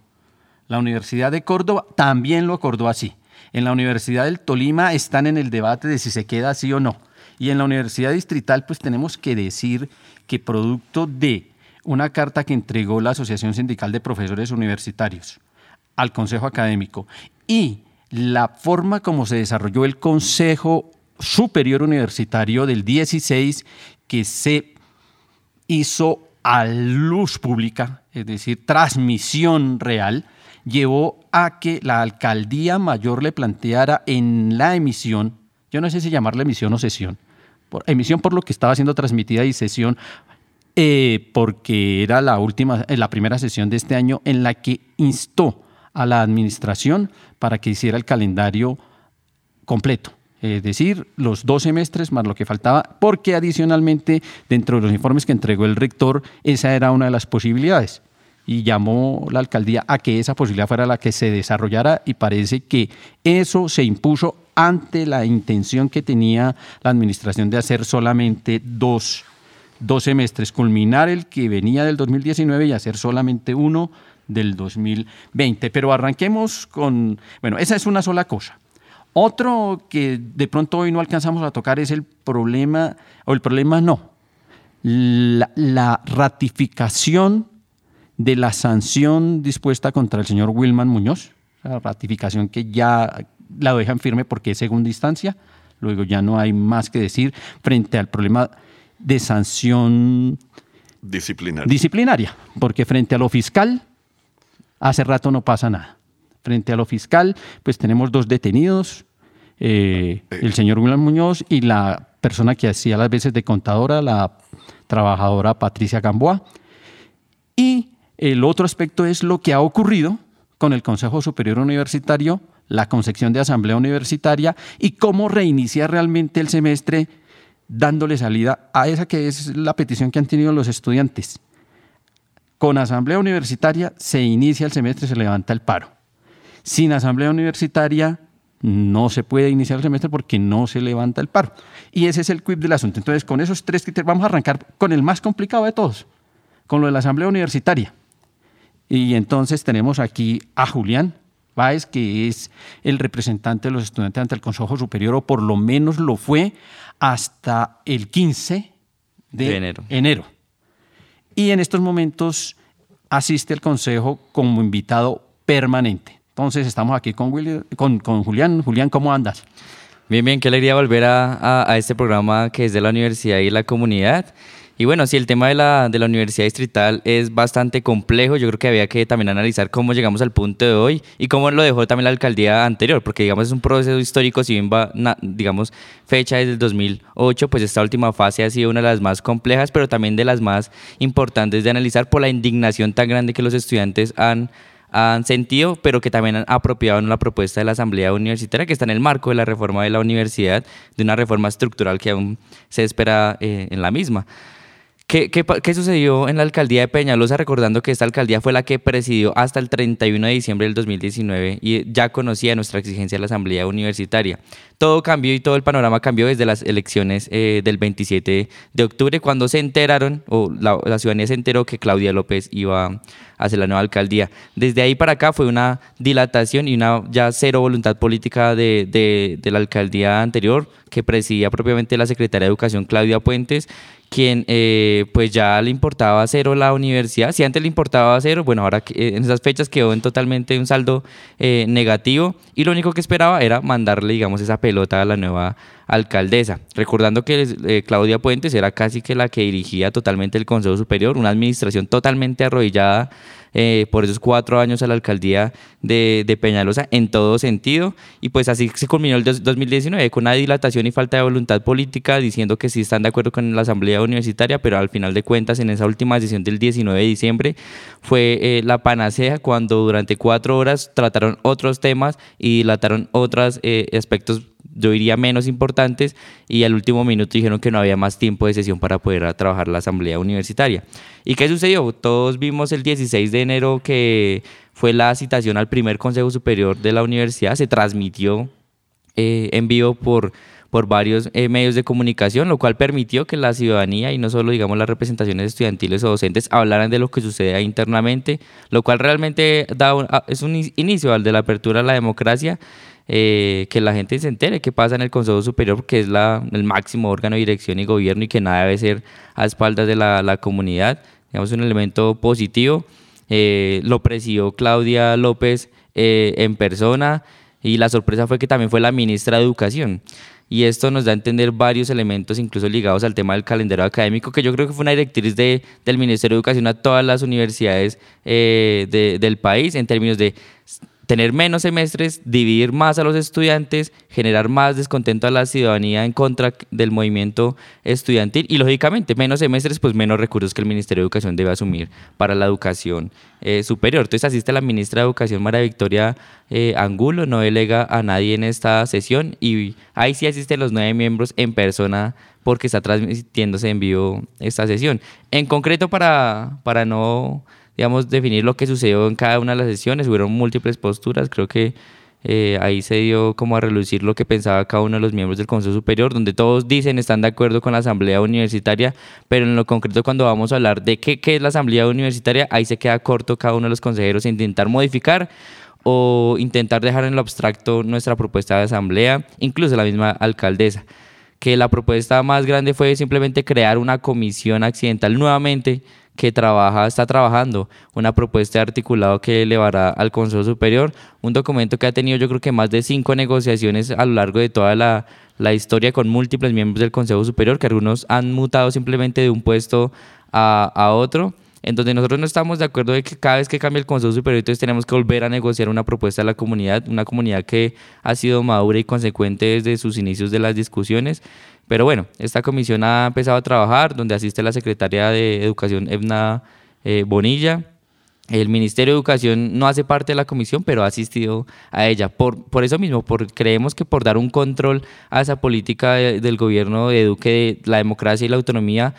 La Universidad de Córdoba también lo acordó así. En la Universidad del Tolima están en el debate de si se queda así o no. Y en la Universidad Distrital, pues tenemos que decir que producto de una carta que entregó la Asociación Sindical de Profesores Universitarios al Consejo Académico y la forma como se desarrolló el Consejo Superior Universitario del 16 que se hizo a luz pública, es decir, transmisión real, llevó a que la alcaldía mayor le planteara en la emisión, yo no sé si llamarla emisión o sesión, por, emisión por lo que estaba siendo transmitida y sesión eh, porque era la última, eh, la primera sesión de este año en la que instó a la administración para que hiciera el calendario completo es decir, los dos semestres más lo que faltaba, porque adicionalmente dentro de los informes que entregó el rector, esa era una de las posibilidades. Y llamó la alcaldía a que esa posibilidad fuera la que se desarrollara y parece que eso se impuso ante la intención que tenía la administración de hacer solamente dos, dos semestres, culminar el que venía del 2019 y hacer solamente uno del 2020. Pero arranquemos con, bueno, esa es una sola cosa. Otro que de pronto hoy no alcanzamos a tocar es el problema, o el problema no, la, ratificación de la sanción dispuesta contra el señor Wilman Muñoz, la ratificación que ya la dejan firme porque es segunda instancia, luego ya no hay más que decir frente al problema de sanción Disciplinario. disciplinaria, porque frente a lo fiscal, hace rato no pasa nada. Frente a lo fiscal, pues tenemos dos detenidos, eh, el señor William Muñoz y la persona que hacía las veces de contadora, la trabajadora Patricia Gamboa. Y el otro aspecto es lo que ha ocurrido con el Consejo Superior Universitario, la concepción de asamblea universitaria y cómo reiniciar realmente el semestre dándole salida a esa que es la petición que han tenido los estudiantes. Con asamblea universitaria se inicia el semestre, se levanta el paro. Sin asamblea universitaria no se puede iniciar el semestre porque no se levanta el paro. Y ese es el quid del asunto. Entonces, con esos tres criterios vamos a arrancar con el más complicado de todos, con lo de la asamblea universitaria. Y entonces tenemos aquí a Julián Báez, que es el representante de los estudiantes ante el Consejo Superior, o por lo menos lo fue hasta el 15 de, De enero. enero. Y en estos momentos asiste al Consejo como invitado permanente. Entonces estamos aquí con, Willy- con, con Julián. Julián, ¿cómo andas? Bien, bien, qué alegría volver a, a- a este programa que es de la universidad y la comunidad. Y bueno, sí, el tema de la, de la universidad distrital es bastante complejo. Yo creo que había que también analizar cómo llegamos al punto de hoy y cómo lo dejó también la alcaldía anterior, porque digamos es un proceso histórico, si bien va, na- digamos, fecha desde el 2008, pues esta última fase ha sido una de las más complejas, pero también de las más importantes de analizar por la indignación tan grande que los estudiantes han han sentido, pero que también han apropiado en la propuesta de la Asamblea Universitaria, que está en el marco de la reforma de la universidad, de una reforma estructural que aún se espera eh, en la misma. ¿Qué, sucedió en la alcaldía de Peñalosa? Recordando que esta alcaldía fue la que presidió hasta el 31 de diciembre del 2019 y ya conocía nuestra exigencia de la Asamblea Universitaria. Todo cambió y todo el panorama cambió desde las elecciones eh, del 27 de octubre, cuando se enteraron, o la, ciudadanía se enteró que Claudia López iba a ser la nueva alcaldía. Desde ahí para acá fue una dilatación y una ya cero voluntad política de- de la alcaldía anterior, que presidía propiamente la secretaria de Educación Claudia Puentes, quien eh, pues ya le importaba cero la universidad. Si antes le importaba cero, bueno, ahora eh, en esas fechas quedó en totalmente un saldo eh, negativo y lo único que esperaba era mandarle, digamos, esa pelota a la nueva alcaldesa. Recordando que eh, Claudia Puentes era casi que la que dirigía totalmente el Consejo Superior, una administración totalmente arrodillada eh, por esos cuatro años a la alcaldía de, Peñalosa en todo sentido. Y pues así se culminó el dos- 2019 con una dilatación y falta de voluntad política, diciendo que sí están de acuerdo con la Asamblea Universitaria, pero al final de cuentas, en esa última decisión del 19 de diciembre, fue eh, la panacea cuando durante cuatro horas trataron otros temas y dilataron otros eh, aspectos yo diría menos importantes y al último minuto dijeron que no había más tiempo de sesión para poder trabajar la asamblea universitaria. ¿Y qué sucedió? Todos vimos el 16 de enero que fue la citación al primer Consejo Superior de la universidad, se transmitió eh, en vivo por, por varios eh, medios de comunicación, lo cual permitió que la ciudadanía y no solo digamos las representaciones estudiantiles o docentes hablaran de lo que sucede internamente, lo cual realmente da un- a- es un in- inicio al de la apertura a la democracia eh, que la gente se entere qué pasa en el Consejo Superior, que es la, el máximo órgano de dirección y gobierno y que nada debe ser a espaldas de la, la comunidad. Digamos, un elemento positivo. Eh, lo presidió Claudia López eh, en persona y la sorpresa fue que también fue la ministra de Educación. Y esto nos da a entender varios elementos, incluso ligados al tema del calendario académico, que yo creo que fue una directriz de, del Ministerio de Educación a todas las universidades eh, de- del país en términos de tener menos semestres, dividir más a los estudiantes, generar más descontento a la ciudadanía en contra del movimiento estudiantil y lógicamente menos semestres, pues menos recursos que el Ministerio de Educación debe asumir para la educación eh, superior. Entonces asiste la ministra de Educación María Victoria eh, Angulo, no delega a nadie en esta sesión y ahí sí asisten los nueve miembros en persona porque está transmitiéndose en vivo esta sesión. En concreto, para, para no digamos, definir lo que sucedió en cada una de las sesiones. Hubieron múltiples posturas, creo que eh, ahí se dio como a relucir lo que pensaba cada uno de los miembros del Consejo Superior, donde todos dicen están de acuerdo con la Asamblea Universitaria, pero en lo concreto cuando vamos a hablar de qué, qué es la Asamblea Universitaria, ahí se queda corto cada uno de los consejeros en intentar modificar o intentar dejar en lo abstracto nuestra propuesta de asamblea, incluso la misma alcaldesa que la propuesta más grande fue simplemente crear una comisión accidental nuevamente que trabaja, está trabajando una propuesta de articulado que elevará al Consejo Superior, un documento que ha tenido yo creo que más de cinco negociaciones a lo largo de toda la, la historia con múltiples miembros del Consejo Superior, que algunos han mutado simplemente de un puesto a, a otro en donde nosotros no estamos de acuerdo de que cada vez que cambia el Consejo Superior, tenemos que volver a negociar una propuesta de la comunidad, una comunidad que ha sido madura y consecuente desde sus inicios de las discusiones. Pero bueno, esta comisión ha empezado a trabajar, donde asiste la secretaria de Educación, Evna eh, Bonilla. El Ministerio de Educación no hace parte de la comisión, pero ha asistido a ella. Por, por eso mismo, creemos que por dar un control a esa política del gobierno de Eduque, de la democracia y la autonomía,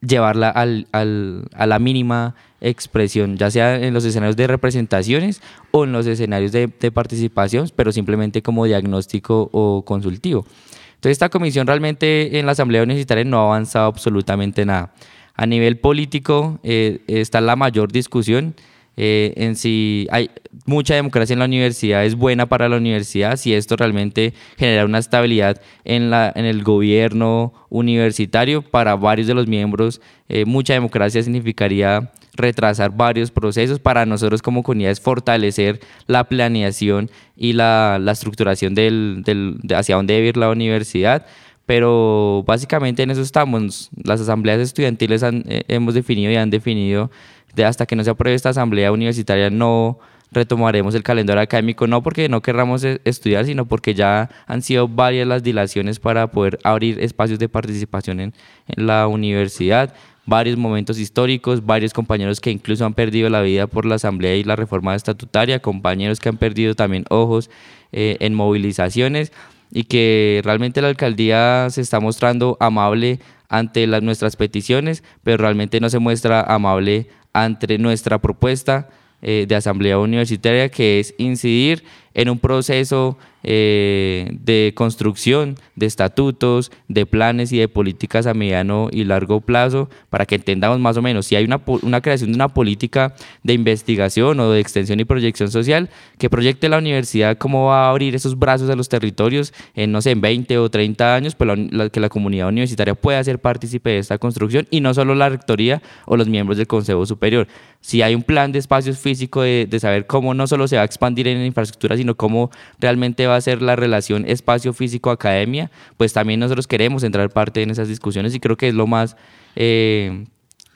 llevarla al, al, a la mínima expresión, ya sea en los escenarios de representaciones o en los escenarios de, de, participación, pero simplemente como diagnóstico o consultivo. Entonces esta comisión realmente en la Asamblea Universitaria no ha avanzado absolutamente nada. A nivel político eh, está la mayor discusión eh, en si hay mucha democracia en la universidad, es buena para la universidad, si esto realmente genera una estabilidad en, la, en el gobierno universitario para varios de los miembros, eh, mucha democracia significaría retrasar varios procesos para nosotros como comunidades fortalecer la planeación y la, la estructuración del, del, de hacia dónde debe ir la universidad pero básicamente en eso estamos. Las asambleas estudiantiles han, eh, hemos definido y han definido de hasta que no se apruebe esta asamblea universitaria no retomaremos el calendario académico, no porque no querramos e, estudiar, sino porque ya han sido varias las dilaciones para poder abrir espacios de participación en, la universidad, varios momentos históricos, varios compañeros que incluso han perdido la vida por la asamblea y la reforma estatutaria, compañeros que han perdido también ojos eh, en movilizaciones y que realmente la alcaldía se está mostrando amable ante las, nuestras peticiones, pero realmente no se muestra amable ante nuestra propuesta eh, de asamblea universitaria, que es incidir en un proceso eh, de construcción de estatutos, de planes y de políticas a mediano y largo plazo para que entendamos más o menos si hay una, una creación de una política de investigación o de extensión y proyección social que proyecte la universidad cómo va a abrir esos brazos a los territorios en, no sé, en 20 o 30 años, pues que la comunidad universitaria pueda ser partícipe de esta construcción y no solo la rectoría o los miembros del Consejo Superior. Si hay un plan de espacios físicos de, de saber cómo no solo se va a expandir en infraestructura, sino cómo realmente va a ser la relación espacio físico-academia, pues también nosotros queremos entrar parte en esas discusiones y creo que es lo más... Eh,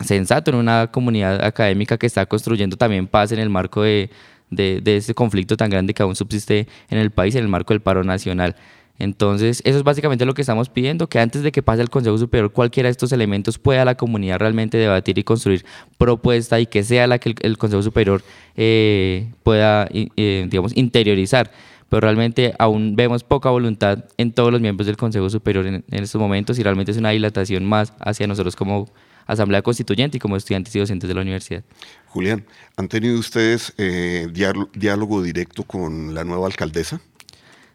sensato en una comunidad académica que está construyendo también paz en el marco de, de, de este conflicto tan grande que aún subsiste en el país, en el marco del paro nacional. Entonces, eso es básicamente lo que estamos pidiendo, que antes de que pase el Consejo Superior cualquiera de estos elementos pueda la comunidad realmente debatir y construir propuesta y que sea la que el, Consejo Superior eh, pueda, eh, digamos, interiorizar. Pero realmente aún vemos poca voluntad en todos los miembros del Consejo Superior en, estos momentos y realmente es una dilatación más hacia nosotros como Asamblea Constituyente y como estudiantes y docentes de la universidad. Julián, ¿han tenido ustedes eh, diálogo directo con la nueva alcaldesa?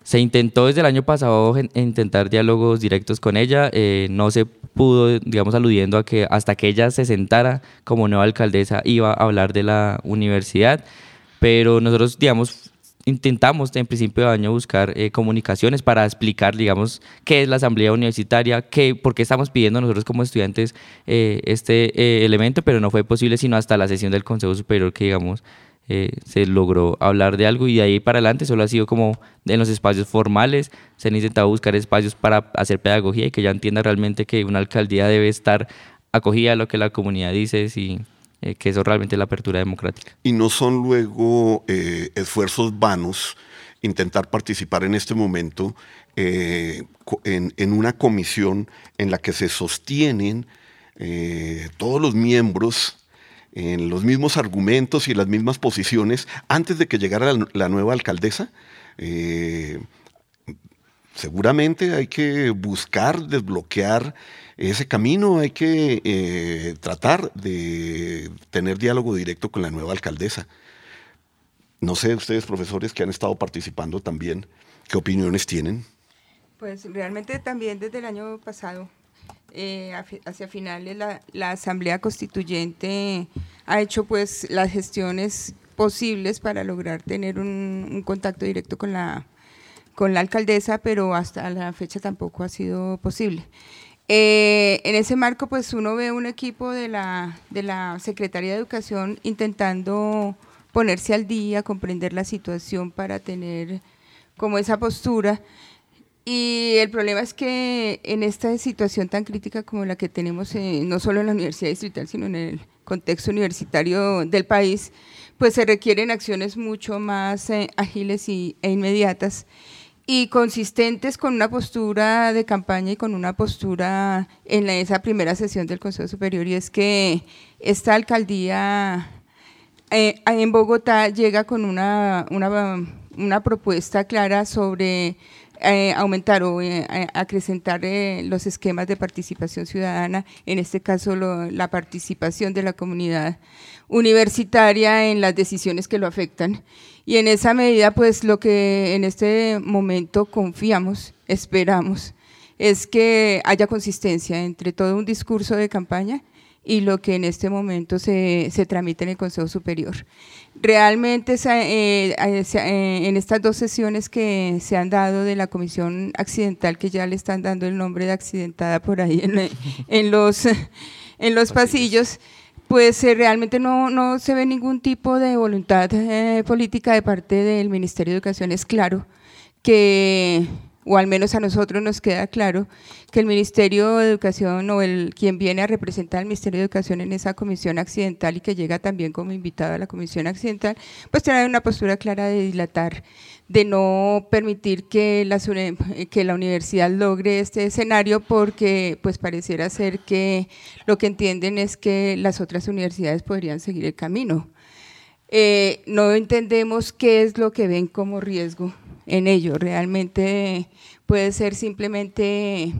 Se intentó desde el año pasado intentar diálogos directos con ella, eh, no se pudo, digamos, aludiendo a que hasta que ella se sentara como nueva alcaldesa iba a hablar de la universidad, pero nosotros, digamos, intentamos en principio de año buscar eh, comunicaciones para explicar, digamos, qué es la asamblea universitaria, qué, por qué estamos pidiendo nosotros como estudiantes eh, este elemento, pero no fue posible sino hasta la sesión del Consejo Superior que, digamos, eh, se logró hablar de algo y de ahí para adelante solo ha sido como en los espacios formales, se han intentado buscar espacios para hacer pedagogía y que ya entienda realmente que una alcaldía debe estar acogida a lo que la comunidad dice y eh, que eso realmente es la apertura democrática. Y no son luego eh, esfuerzos vanos intentar participar en este momento en, en, una comisión en la que se sostienen todos los miembros en los mismos argumentos y las mismas posiciones antes de que llegara la, nueva alcaldesa. Eh, seguramente hay que buscar desbloquear ese camino, hay que eh, tratar de tener diálogo directo con la nueva alcaldesa. No sé, ustedes profesores que han estado participando también, ¿qué opiniones tienen? Pues realmente también desde el año pasado eh, hacia finales la, la, Asamblea Constituyente ha hecho pues las gestiones posibles para lograr tener un, contacto directo con la, con la alcaldesa, pero hasta la fecha tampoco ha sido posible. Eh, en ese marco, pues uno ve un equipo de la, de la Secretaría de Educación intentando ponerse al día, comprender la situación para tener como esa postura Y el problema es que en esta situación tan crítica como la que tenemos, eh, no solo en la Universidad Distrital, sino en el contexto universitario del país, pues se requieren acciones mucho más eh, ágiles y, e inmediatas y consistentes con una postura de campaña y con una postura en la, esa primera sesión del Consejo Superior, y es que esta alcaldía eh, en Bogotá llega con una, una, una propuesta clara sobre eh, aumentar o eh, acrecentar eh, los esquemas de participación ciudadana, en este caso la participación de la comunidad universitaria en las decisiones que lo afectan. Y en esa medida, pues lo que en este momento confiamos, esperamos, es que haya consistencia entre todo un discurso de campaña y lo que en este momento se, se tramita en el Consejo Superior. Realmente eh, eh, eh, en estas dos sesiones que se han dado de la Comisión Accidental, que ya le están dando el nombre de accidentada por ahí en, en los, en los pasillos, pues realmente no, no, se ve ningún tipo de voluntad política de parte del Ministerio de Educación. Es claro que o al menos a nosotros nos queda claro que el Ministerio de Educación o el quien viene a representar al Ministerio de Educación en esa comisión accidental y que llega también como invitado a la comisión accidental, pues trae una postura clara de dilatar, de no permitir que que la universidad logre este escenario porque pues pareciera ser que lo que entienden es que las otras universidades podrían seguir el camino. Eh, no entendemos qué es lo que ven como riesgo en ello. Realmente puede ser simplemente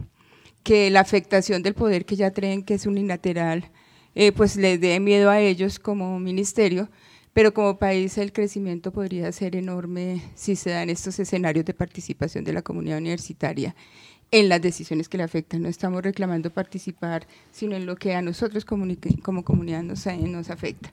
que la afectación del poder que ya creen que es unilateral, eh, pues les dé miedo a ellos como ministerio, pero como país el crecimiento podría ser enorme si se dan estos escenarios de participación de la comunidad universitaria en las decisiones que le afectan. No estamos reclamando participar, sino en lo que a nosotros como comunidad nos, eh, nos afecta.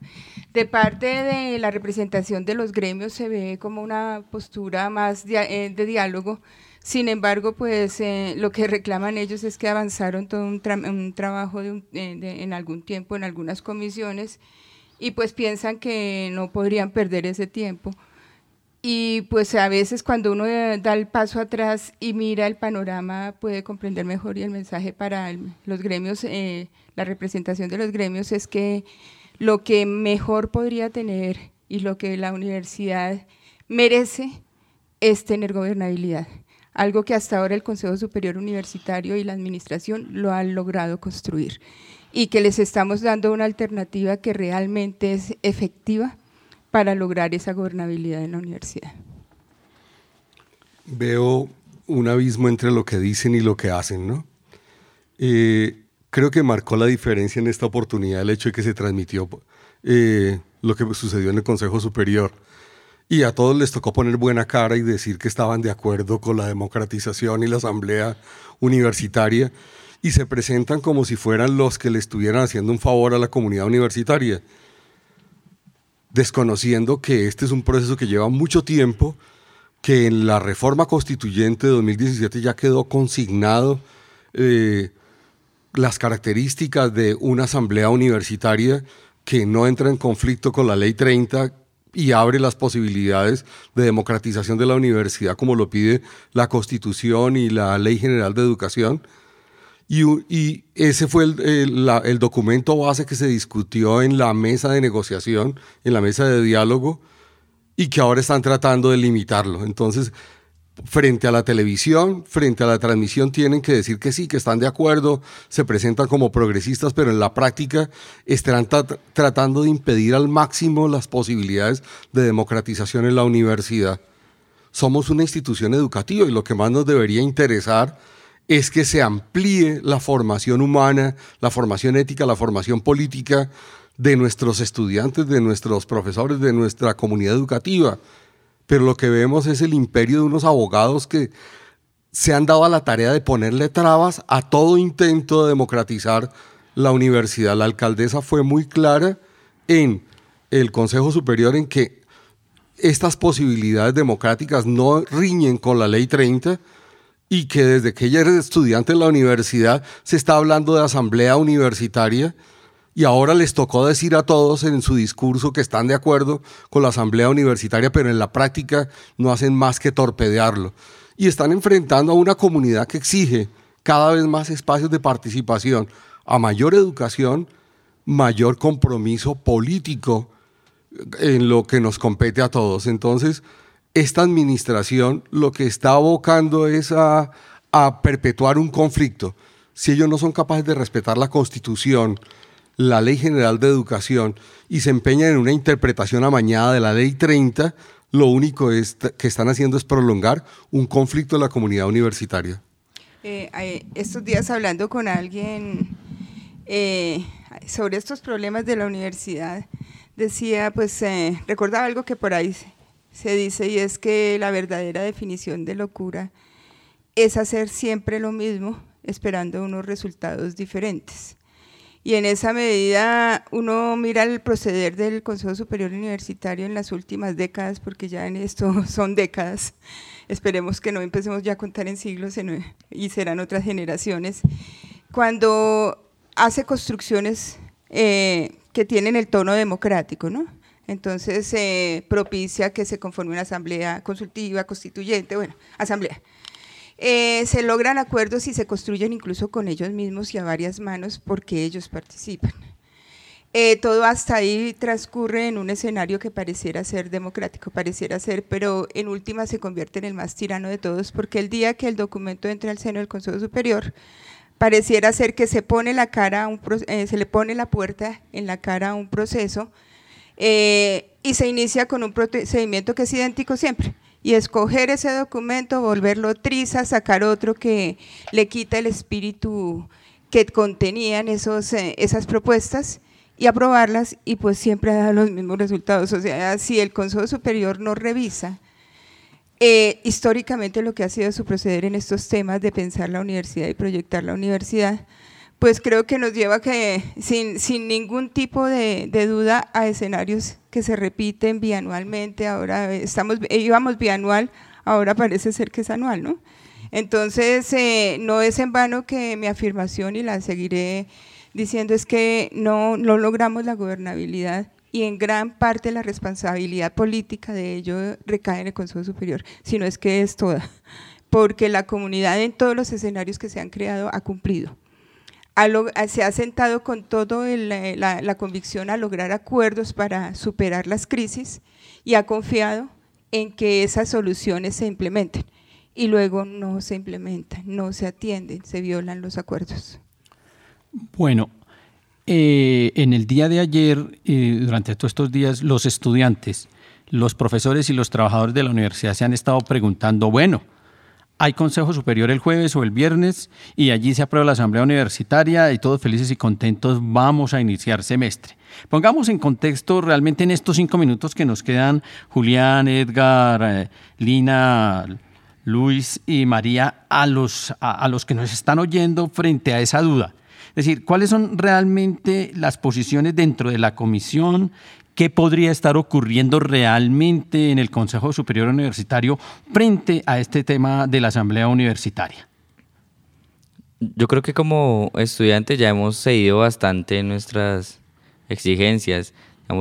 De parte de la representación de los gremios se ve como una postura más de, eh, diálogo, sin embargo, pues eh, lo que reclaman ellos es que avanzaron todo un, trabajo en algún tiempo en algunas comisiones y pues piensan que no podrían perder ese tiempo y pues a veces cuando uno da el paso atrás y mira el panorama puede comprender mejor y el mensaje para los gremios, eh, la representación de los gremios es que lo que mejor podría tener y lo que la universidad merece es tener gobernabilidad, algo que hasta ahora el Consejo Superior Universitario y la Administración lo han logrado construir y que les estamos dando una alternativa que realmente es efectiva para lograr esa gobernabilidad en la universidad. Veo un abismo entre lo que dicen y lo que hacen, ¿no? Eh, creo que marcó la diferencia en esta oportunidad el hecho de que se transmitió eh, lo que sucedió en el Consejo Superior. Y a todos les tocó poner buena cara y decir que estaban de acuerdo con la democratización y la asamblea universitaria y se presentan como si fueran los que le estuvieran haciendo un favor a la comunidad universitaria desconociendo que este es un proceso que lleva mucho tiempo, que en la reforma constituyente de 2017 ya quedó consignado eh, las características de una asamblea universitaria que no entra en conflicto con la ley 30 y abre las posibilidades de democratización de la universidad como lo pide la constitución y la ley general de educación y, ese fue el, documento base que se discutió en la mesa de negociación, en la mesa de diálogo, y que ahora están tratando de limitarlo. Entonces, frente a la televisión, frente a la transmisión, tienen que decir que sí, que están de acuerdo, se presentan como progresistas, pero en la práctica están tratando de impedir al máximo las posibilidades de democratización en la universidad. Somos una institución educativa y lo que más nos debería interesar es que se amplíe la formación humana, la formación ética, la formación política de nuestros estudiantes, de nuestros profesores, de nuestra comunidad educativa. Pero lo que vemos es el imperio de unos abogados que se han dado a la tarea de ponerle trabas a todo intento de democratizar la universidad. La alcaldesa fue muy clara en el Consejo Superior en que estas posibilidades democráticas no riñen con la ley 30, y que desde que ella era estudiante en la universidad se está hablando de asamblea universitaria y ahora les tocó decir a todos en su discurso que están de acuerdo con la asamblea universitaria, pero en la práctica no hacen más que torpedearlo. y están enfrentando a una comunidad que exige cada vez más espacios de participación, a mayor educación, mayor compromiso político en lo que nos compete a todos. Entonces, esta administración lo que está abocando es a, perpetuar un conflicto. Si ellos no son capaces de respetar la constitución, la ley general de educación y se empeñan en una interpretación amañada de la ley 30, lo único que están haciendo es prolongar un conflicto en la comunidad universitaria. Eh, estos días hablando con alguien eh, sobre estos problemas de la universidad, decía, pues eh, recordaba algo que por ahí se dice y es que la verdadera definición de locura es hacer siempre lo mismo esperando unos resultados diferentes. Y en esa medida uno mira el proceder del Consejo Superior Universitario en las últimas décadas, porque ya en esto son décadas, esperemos que no empecemos ya a contar en siglos y serán otras generaciones, cuando hace construcciones eh, que tienen el tono democrático, ¿no? Entonces se propicia que se conforme una asamblea consultiva, constituyente, bueno, asamblea. Eh, se logran acuerdos y se construyen incluso con ellos mismos y a varias manos porque ellos participan. Eh, todo hasta ahí transcurre en un escenario que pareciera ser democrático, pareciera ser, pero en última se convierte en el más tirano de todos, porque el día que el documento entra al seno del Consejo Superior, pareciera ser que se pone la cara, eh, se le pone la puerta en la cara a un proceso y se inicia con un procedimiento que es idéntico siempre y escoger ese documento, volverlo triza, sacar otro que le quita el espíritu que contenían esos, eh, esas propuestas y aprobarlas y pues siempre da los mismos resultados. O sea, si el Consejo Superior no revisa eh, históricamente lo que ha sido su proceder en estos temas de pensar la universidad y proyectar la universidad, pues creo que nos lleva que, sin, sin ningún tipo de, duda a escenarios que se repiten bianualmente, ahora estamos, íbamos bianual, ahora parece ser que es anual, ¿no? Entonces, eh, no es en vano que mi afirmación, y la seguiré diciendo, es que no, no logramos la gobernabilidad y en gran parte la responsabilidad política de ello recae en el Consejo Superior, sino es que es toda, porque la comunidad en todos los escenarios que se han creado ha cumplido se ha sentado con toda eh, la, convicción a lograr acuerdos para superar las crisis y ha confiado en que esas soluciones se implementen y luego no se implementan, no se atienden, se violan los acuerdos. Bueno, eh, en el día de ayer, eh, durante todos estos días, los estudiantes, los profesores y los trabajadores de la universidad se han estado preguntando, bueno, hay Consejo Superior el jueves o el viernes y allí se aprueba la Asamblea Universitaria y todos felices y contentos vamos a iniciar semestre. Pongamos en contexto realmente en estos cinco minutos que nos quedan Julián, Edgar, eh, Lina, Luis y María a los, a los que nos están oyendo frente a esa duda. Es decir, ¿cuáles son realmente las posiciones dentro de la comisión qué podría estar ocurriendo realmente en el Consejo Superior Universitario frente a este tema de la Asamblea Universitaria. Yo creo que como estudiantes ya hemos cedido bastante en nuestras exigencias.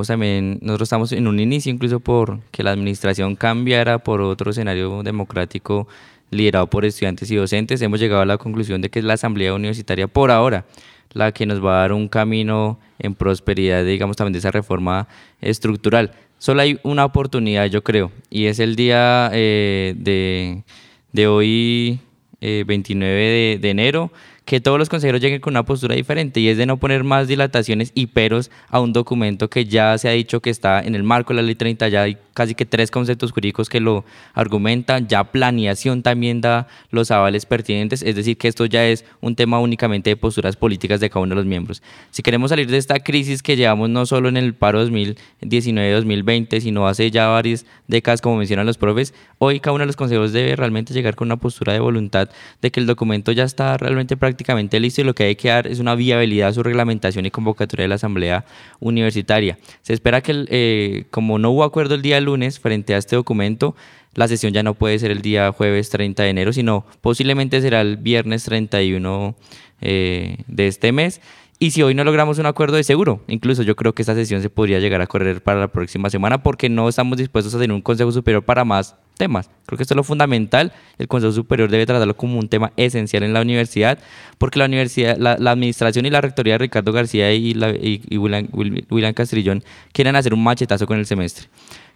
también, nosotros estamos en un inicio incluso por que la administración cambiara por otro escenario democrático liderado por estudiantes y docentes. Hemos llegado a la conclusión de que es la Asamblea Universitaria por ahora la que nos va a dar un camino en prosperidad, digamos, también de esa reforma estructural. Solo hay una oportunidad, yo creo, y es el día eh, de, de, hoy, 29 eh, de, de enero, que todos los consejeros lleguen con una postura diferente y es de no poner más dilataciones y peros a un documento que ya se ha dicho que está en el marco de la ley 30, ya hay casi que tres conceptos jurídicos que lo argumentan, ya planeación también da los avales pertinentes, es decir, que esto ya es un tema únicamente de posturas políticas de cada uno de los miembros. Si queremos salir de esta crisis que llevamos no solo en el paro 2019-2020, sino hace ya varias décadas, como mencionan los profes, hoy cada uno de los consejeros debe realmente llegar con una postura de voluntad de que el documento ya está realmente prácticamente listo y lo que hay que dar es una viabilidad a su reglamentación y convocatoria de la Asamblea Universitaria. Se espera que, eh, como no hubo acuerdo el día lunes frente a este documento, la sesión ya no puede ser el día jueves 30 de enero, sino posiblemente será el viernes 31 eh, de este mes. Y si hoy no logramos un acuerdo de seguro, incluso yo creo que esta sesión se podría llegar a correr para la próxima semana porque no estamos dispuestos a tener un Consejo Superior para más temas. Creo que esto es lo fundamental. El Consejo Superior debe tratarlo como un tema esencial en la universidad, porque la universidad, la, administración y la rectoría de Ricardo García y, la, y, William, Castrillón quieren hacer un machetazo con el semestre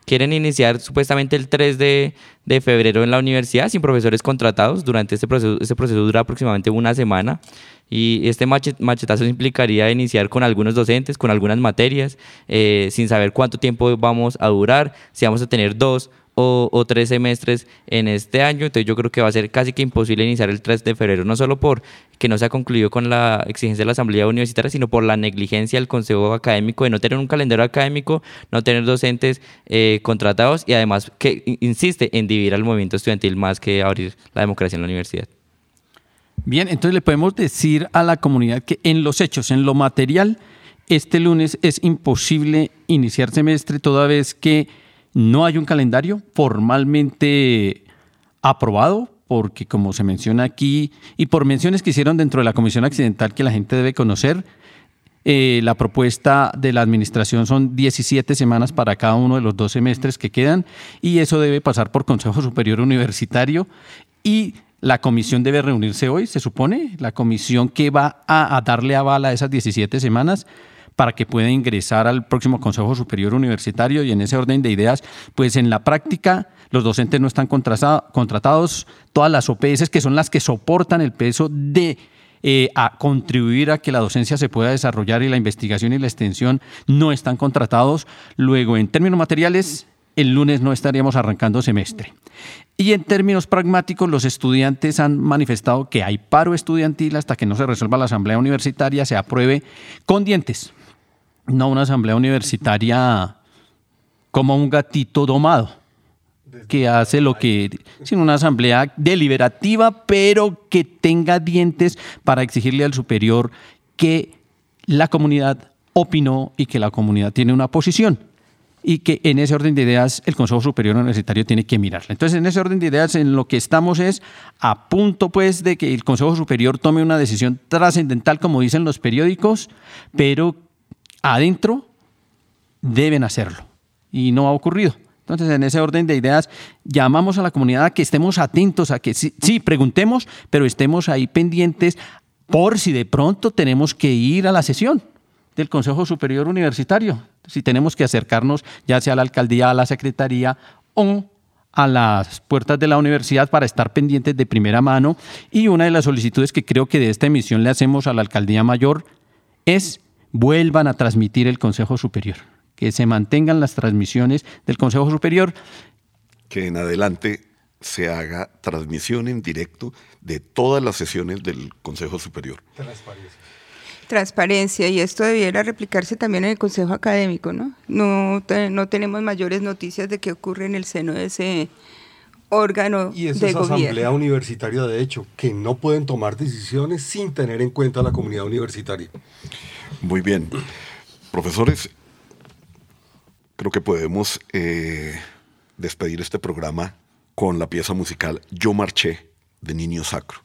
quieren iniciar supuestamente el 3 de, de, febrero en la universidad sin profesores contratados. Durante este proceso, este proceso dura aproximadamente una semana. Y este machetazo implicaría iniciar con algunos docentes, con algunas materias, eh, sin saber cuánto tiempo vamos a durar, si vamos a tener dos o, tres semestres en este año. Entonces yo creo que va a ser casi que imposible iniciar el 3 de febrero, no solo por que no se ha concluido con la exigencia de la Asamblea Universitaria, sino por la negligencia del Consejo Académico de no tener un calendario académico, no tener docentes eh, contratados y además que insiste en dividir al movimiento estudiantil más que abrir la democracia en la universidad. Bien, entonces le podemos decir a la comunidad que en los hechos, en lo material, este lunes es imposible iniciar semestre toda vez que no hay un calendario formalmente aprobado, porque como se menciona aquí, y por menciones que hicieron dentro de la Comisión Accidental que la gente debe conocer, eh, la propuesta de la administración son 17 semanas para cada uno de los dos semestres que quedan y eso debe pasar por Consejo Superior Universitario y la comisión debe reunirse hoy, se supone, la comisión que va a, darle aval a esas 17 semanas para que pueda ingresar al próximo Consejo Superior Universitario y en ese orden de ideas, pues en la práctica los docentes no están contratados, todas las OPS que son las que soportan el peso de eh, a contribuir a que la docencia se pueda desarrollar y la investigación y la extensión no están contratados. Luego, en términos materiales, el lunes no estaríamos arrancando semestre. Y en términos pragmáticos, los estudiantes han manifestado que hay paro estudiantil hasta que no se resuelva la asamblea universitaria, se apruebe con dientes, no una asamblea universitaria como un gatito domado que hace lo que, sino una asamblea deliberativa, pero que tenga dientes para exigirle al superior que la comunidad opinó y que la comunidad tiene una posición y que en ese orden de ideas el Consejo Superior Universitario tiene que mirarla. Entonces, en ese orden de ideas, en lo que estamos es a punto pues de que el Consejo Superior tome una decisión trascendental, como dicen los periódicos, pero adentro deben hacerlo. Y no ha ocurrido. Entonces, en ese orden de ideas, llamamos a la comunidad a que estemos atentos, a que sí, sí, preguntemos, pero estemos ahí pendientes por si de pronto tenemos que ir a la sesión del Consejo Superior Universitario si tenemos que acercarnos ya sea a la alcaldía, a la secretaría o a las puertas de la universidad para estar pendientes de primera mano. Y una de las solicitudes que creo que de esta emisión le hacemos a la alcaldía mayor es vuelvan a transmitir el Consejo Superior, que se mantengan las transmisiones del Consejo Superior. Que en adelante se haga transmisión en directo de todas las sesiones del Consejo Superior. Transparencia transparencia y esto debiera replicarse también en el Consejo Académico, ¿no? No, no tenemos mayores noticias de qué ocurre en el seno de ese órgano y es esa asamblea universitaria de hecho que no pueden tomar decisiones sin tener en cuenta a la comunidad universitaria. Muy bien, profesores, creo que podemos eh, despedir este programa con la pieza musical Yo marché de Niño Sacro.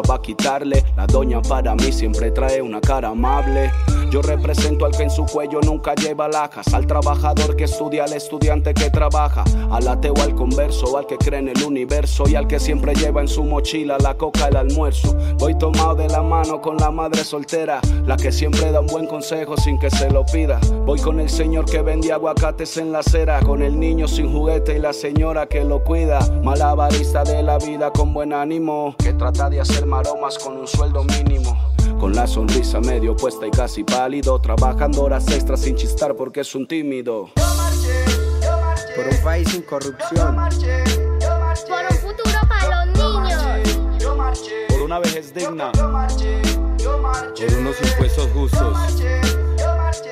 va a quitarle. La doña para mí siempre trae una cara amable. Yo represento al que en su cuello nunca lleva lajas, al trabajador que estudia, al estudiante que trabaja, al ateo, al converso, al que cree en el universo y al que siempre lleva en su mochila la coca, el almuerzo. Voy tomado de la mano con la madre soltera, la que siempre da un buen consejo sin que se lo pida. Voy con el señor que vende aguacates en la acera, con el niño sin juguete y la señora que lo cuida. Malabarista de la vida con buen ánimo, que trata de hacer maromas con un sueldo mínimo. Con la sonrisa medio puesta y casi pálido, trabajando horas extras sin chistar porque es un tímido. Por un país sin corrupción. Por un futuro para los niños una vejez digna. Por unos impuestos justos.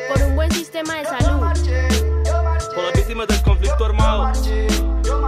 Por un buen sistema de salud. Por las víctimas del conflicto armado.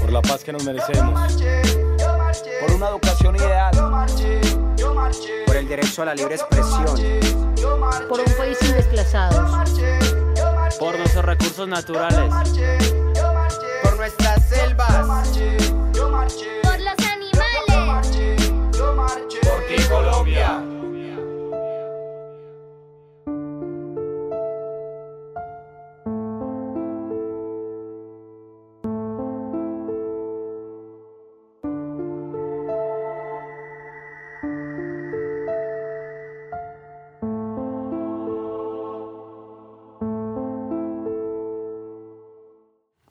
por la paz que nos merecemos, por una educación ideal, por el derecho a la libre expresión, por un país sin desplazados, por nuestros recursos naturales, por nuestras selvas, por los animales, por ti Colombia.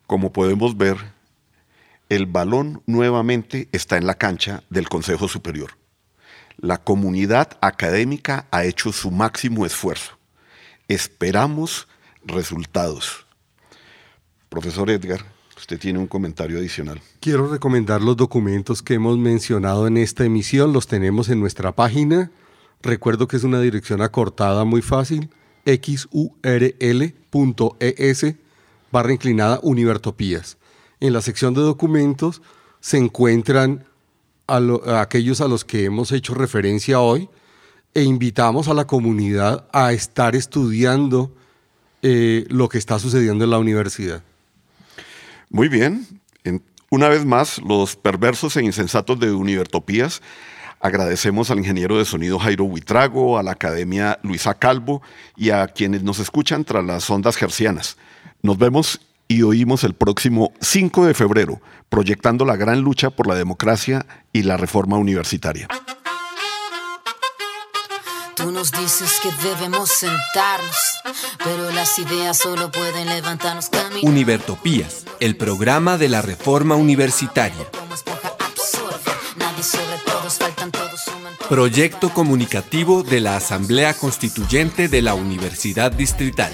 Como podemos ver, el balón nuevamente está en la cancha del Consejo Superior. La comunidad académica ha hecho su máximo esfuerzo. Esperamos resultados. Profesor Edgar, usted tiene un comentario adicional. Quiero recomendar los documentos que hemos mencionado en esta emisión. Los tenemos en nuestra página. Recuerdo que es una dirección acortada muy fácil, xurl.es barra inclinada Univertopías. En la sección de documentos se encuentran aquellos a los que hemos hecho referencia hoy e invitamos a la comunidad a estar estudiando eh, lo que está sucediendo en la universidad. Muy bien. una vez más, los perversos e insensatos de Univertopías Agradecemos al ingeniero de sonido Jairo Huitrago, a la Academia Luisa Calvo y a quienes nos escuchan tras las ondas gercianas. Nos vemos y oímos el próximo 5 de febrero, proyectando la gran lucha por la democracia y la reforma universitaria. Tú nos dices que debemos sentarnos, pero las ideas solo pueden levantarnos. Univertopías, el programa de la reforma universitaria. Proyecto comunicativo de la Asamblea Constituyente de la Universidad Distrital.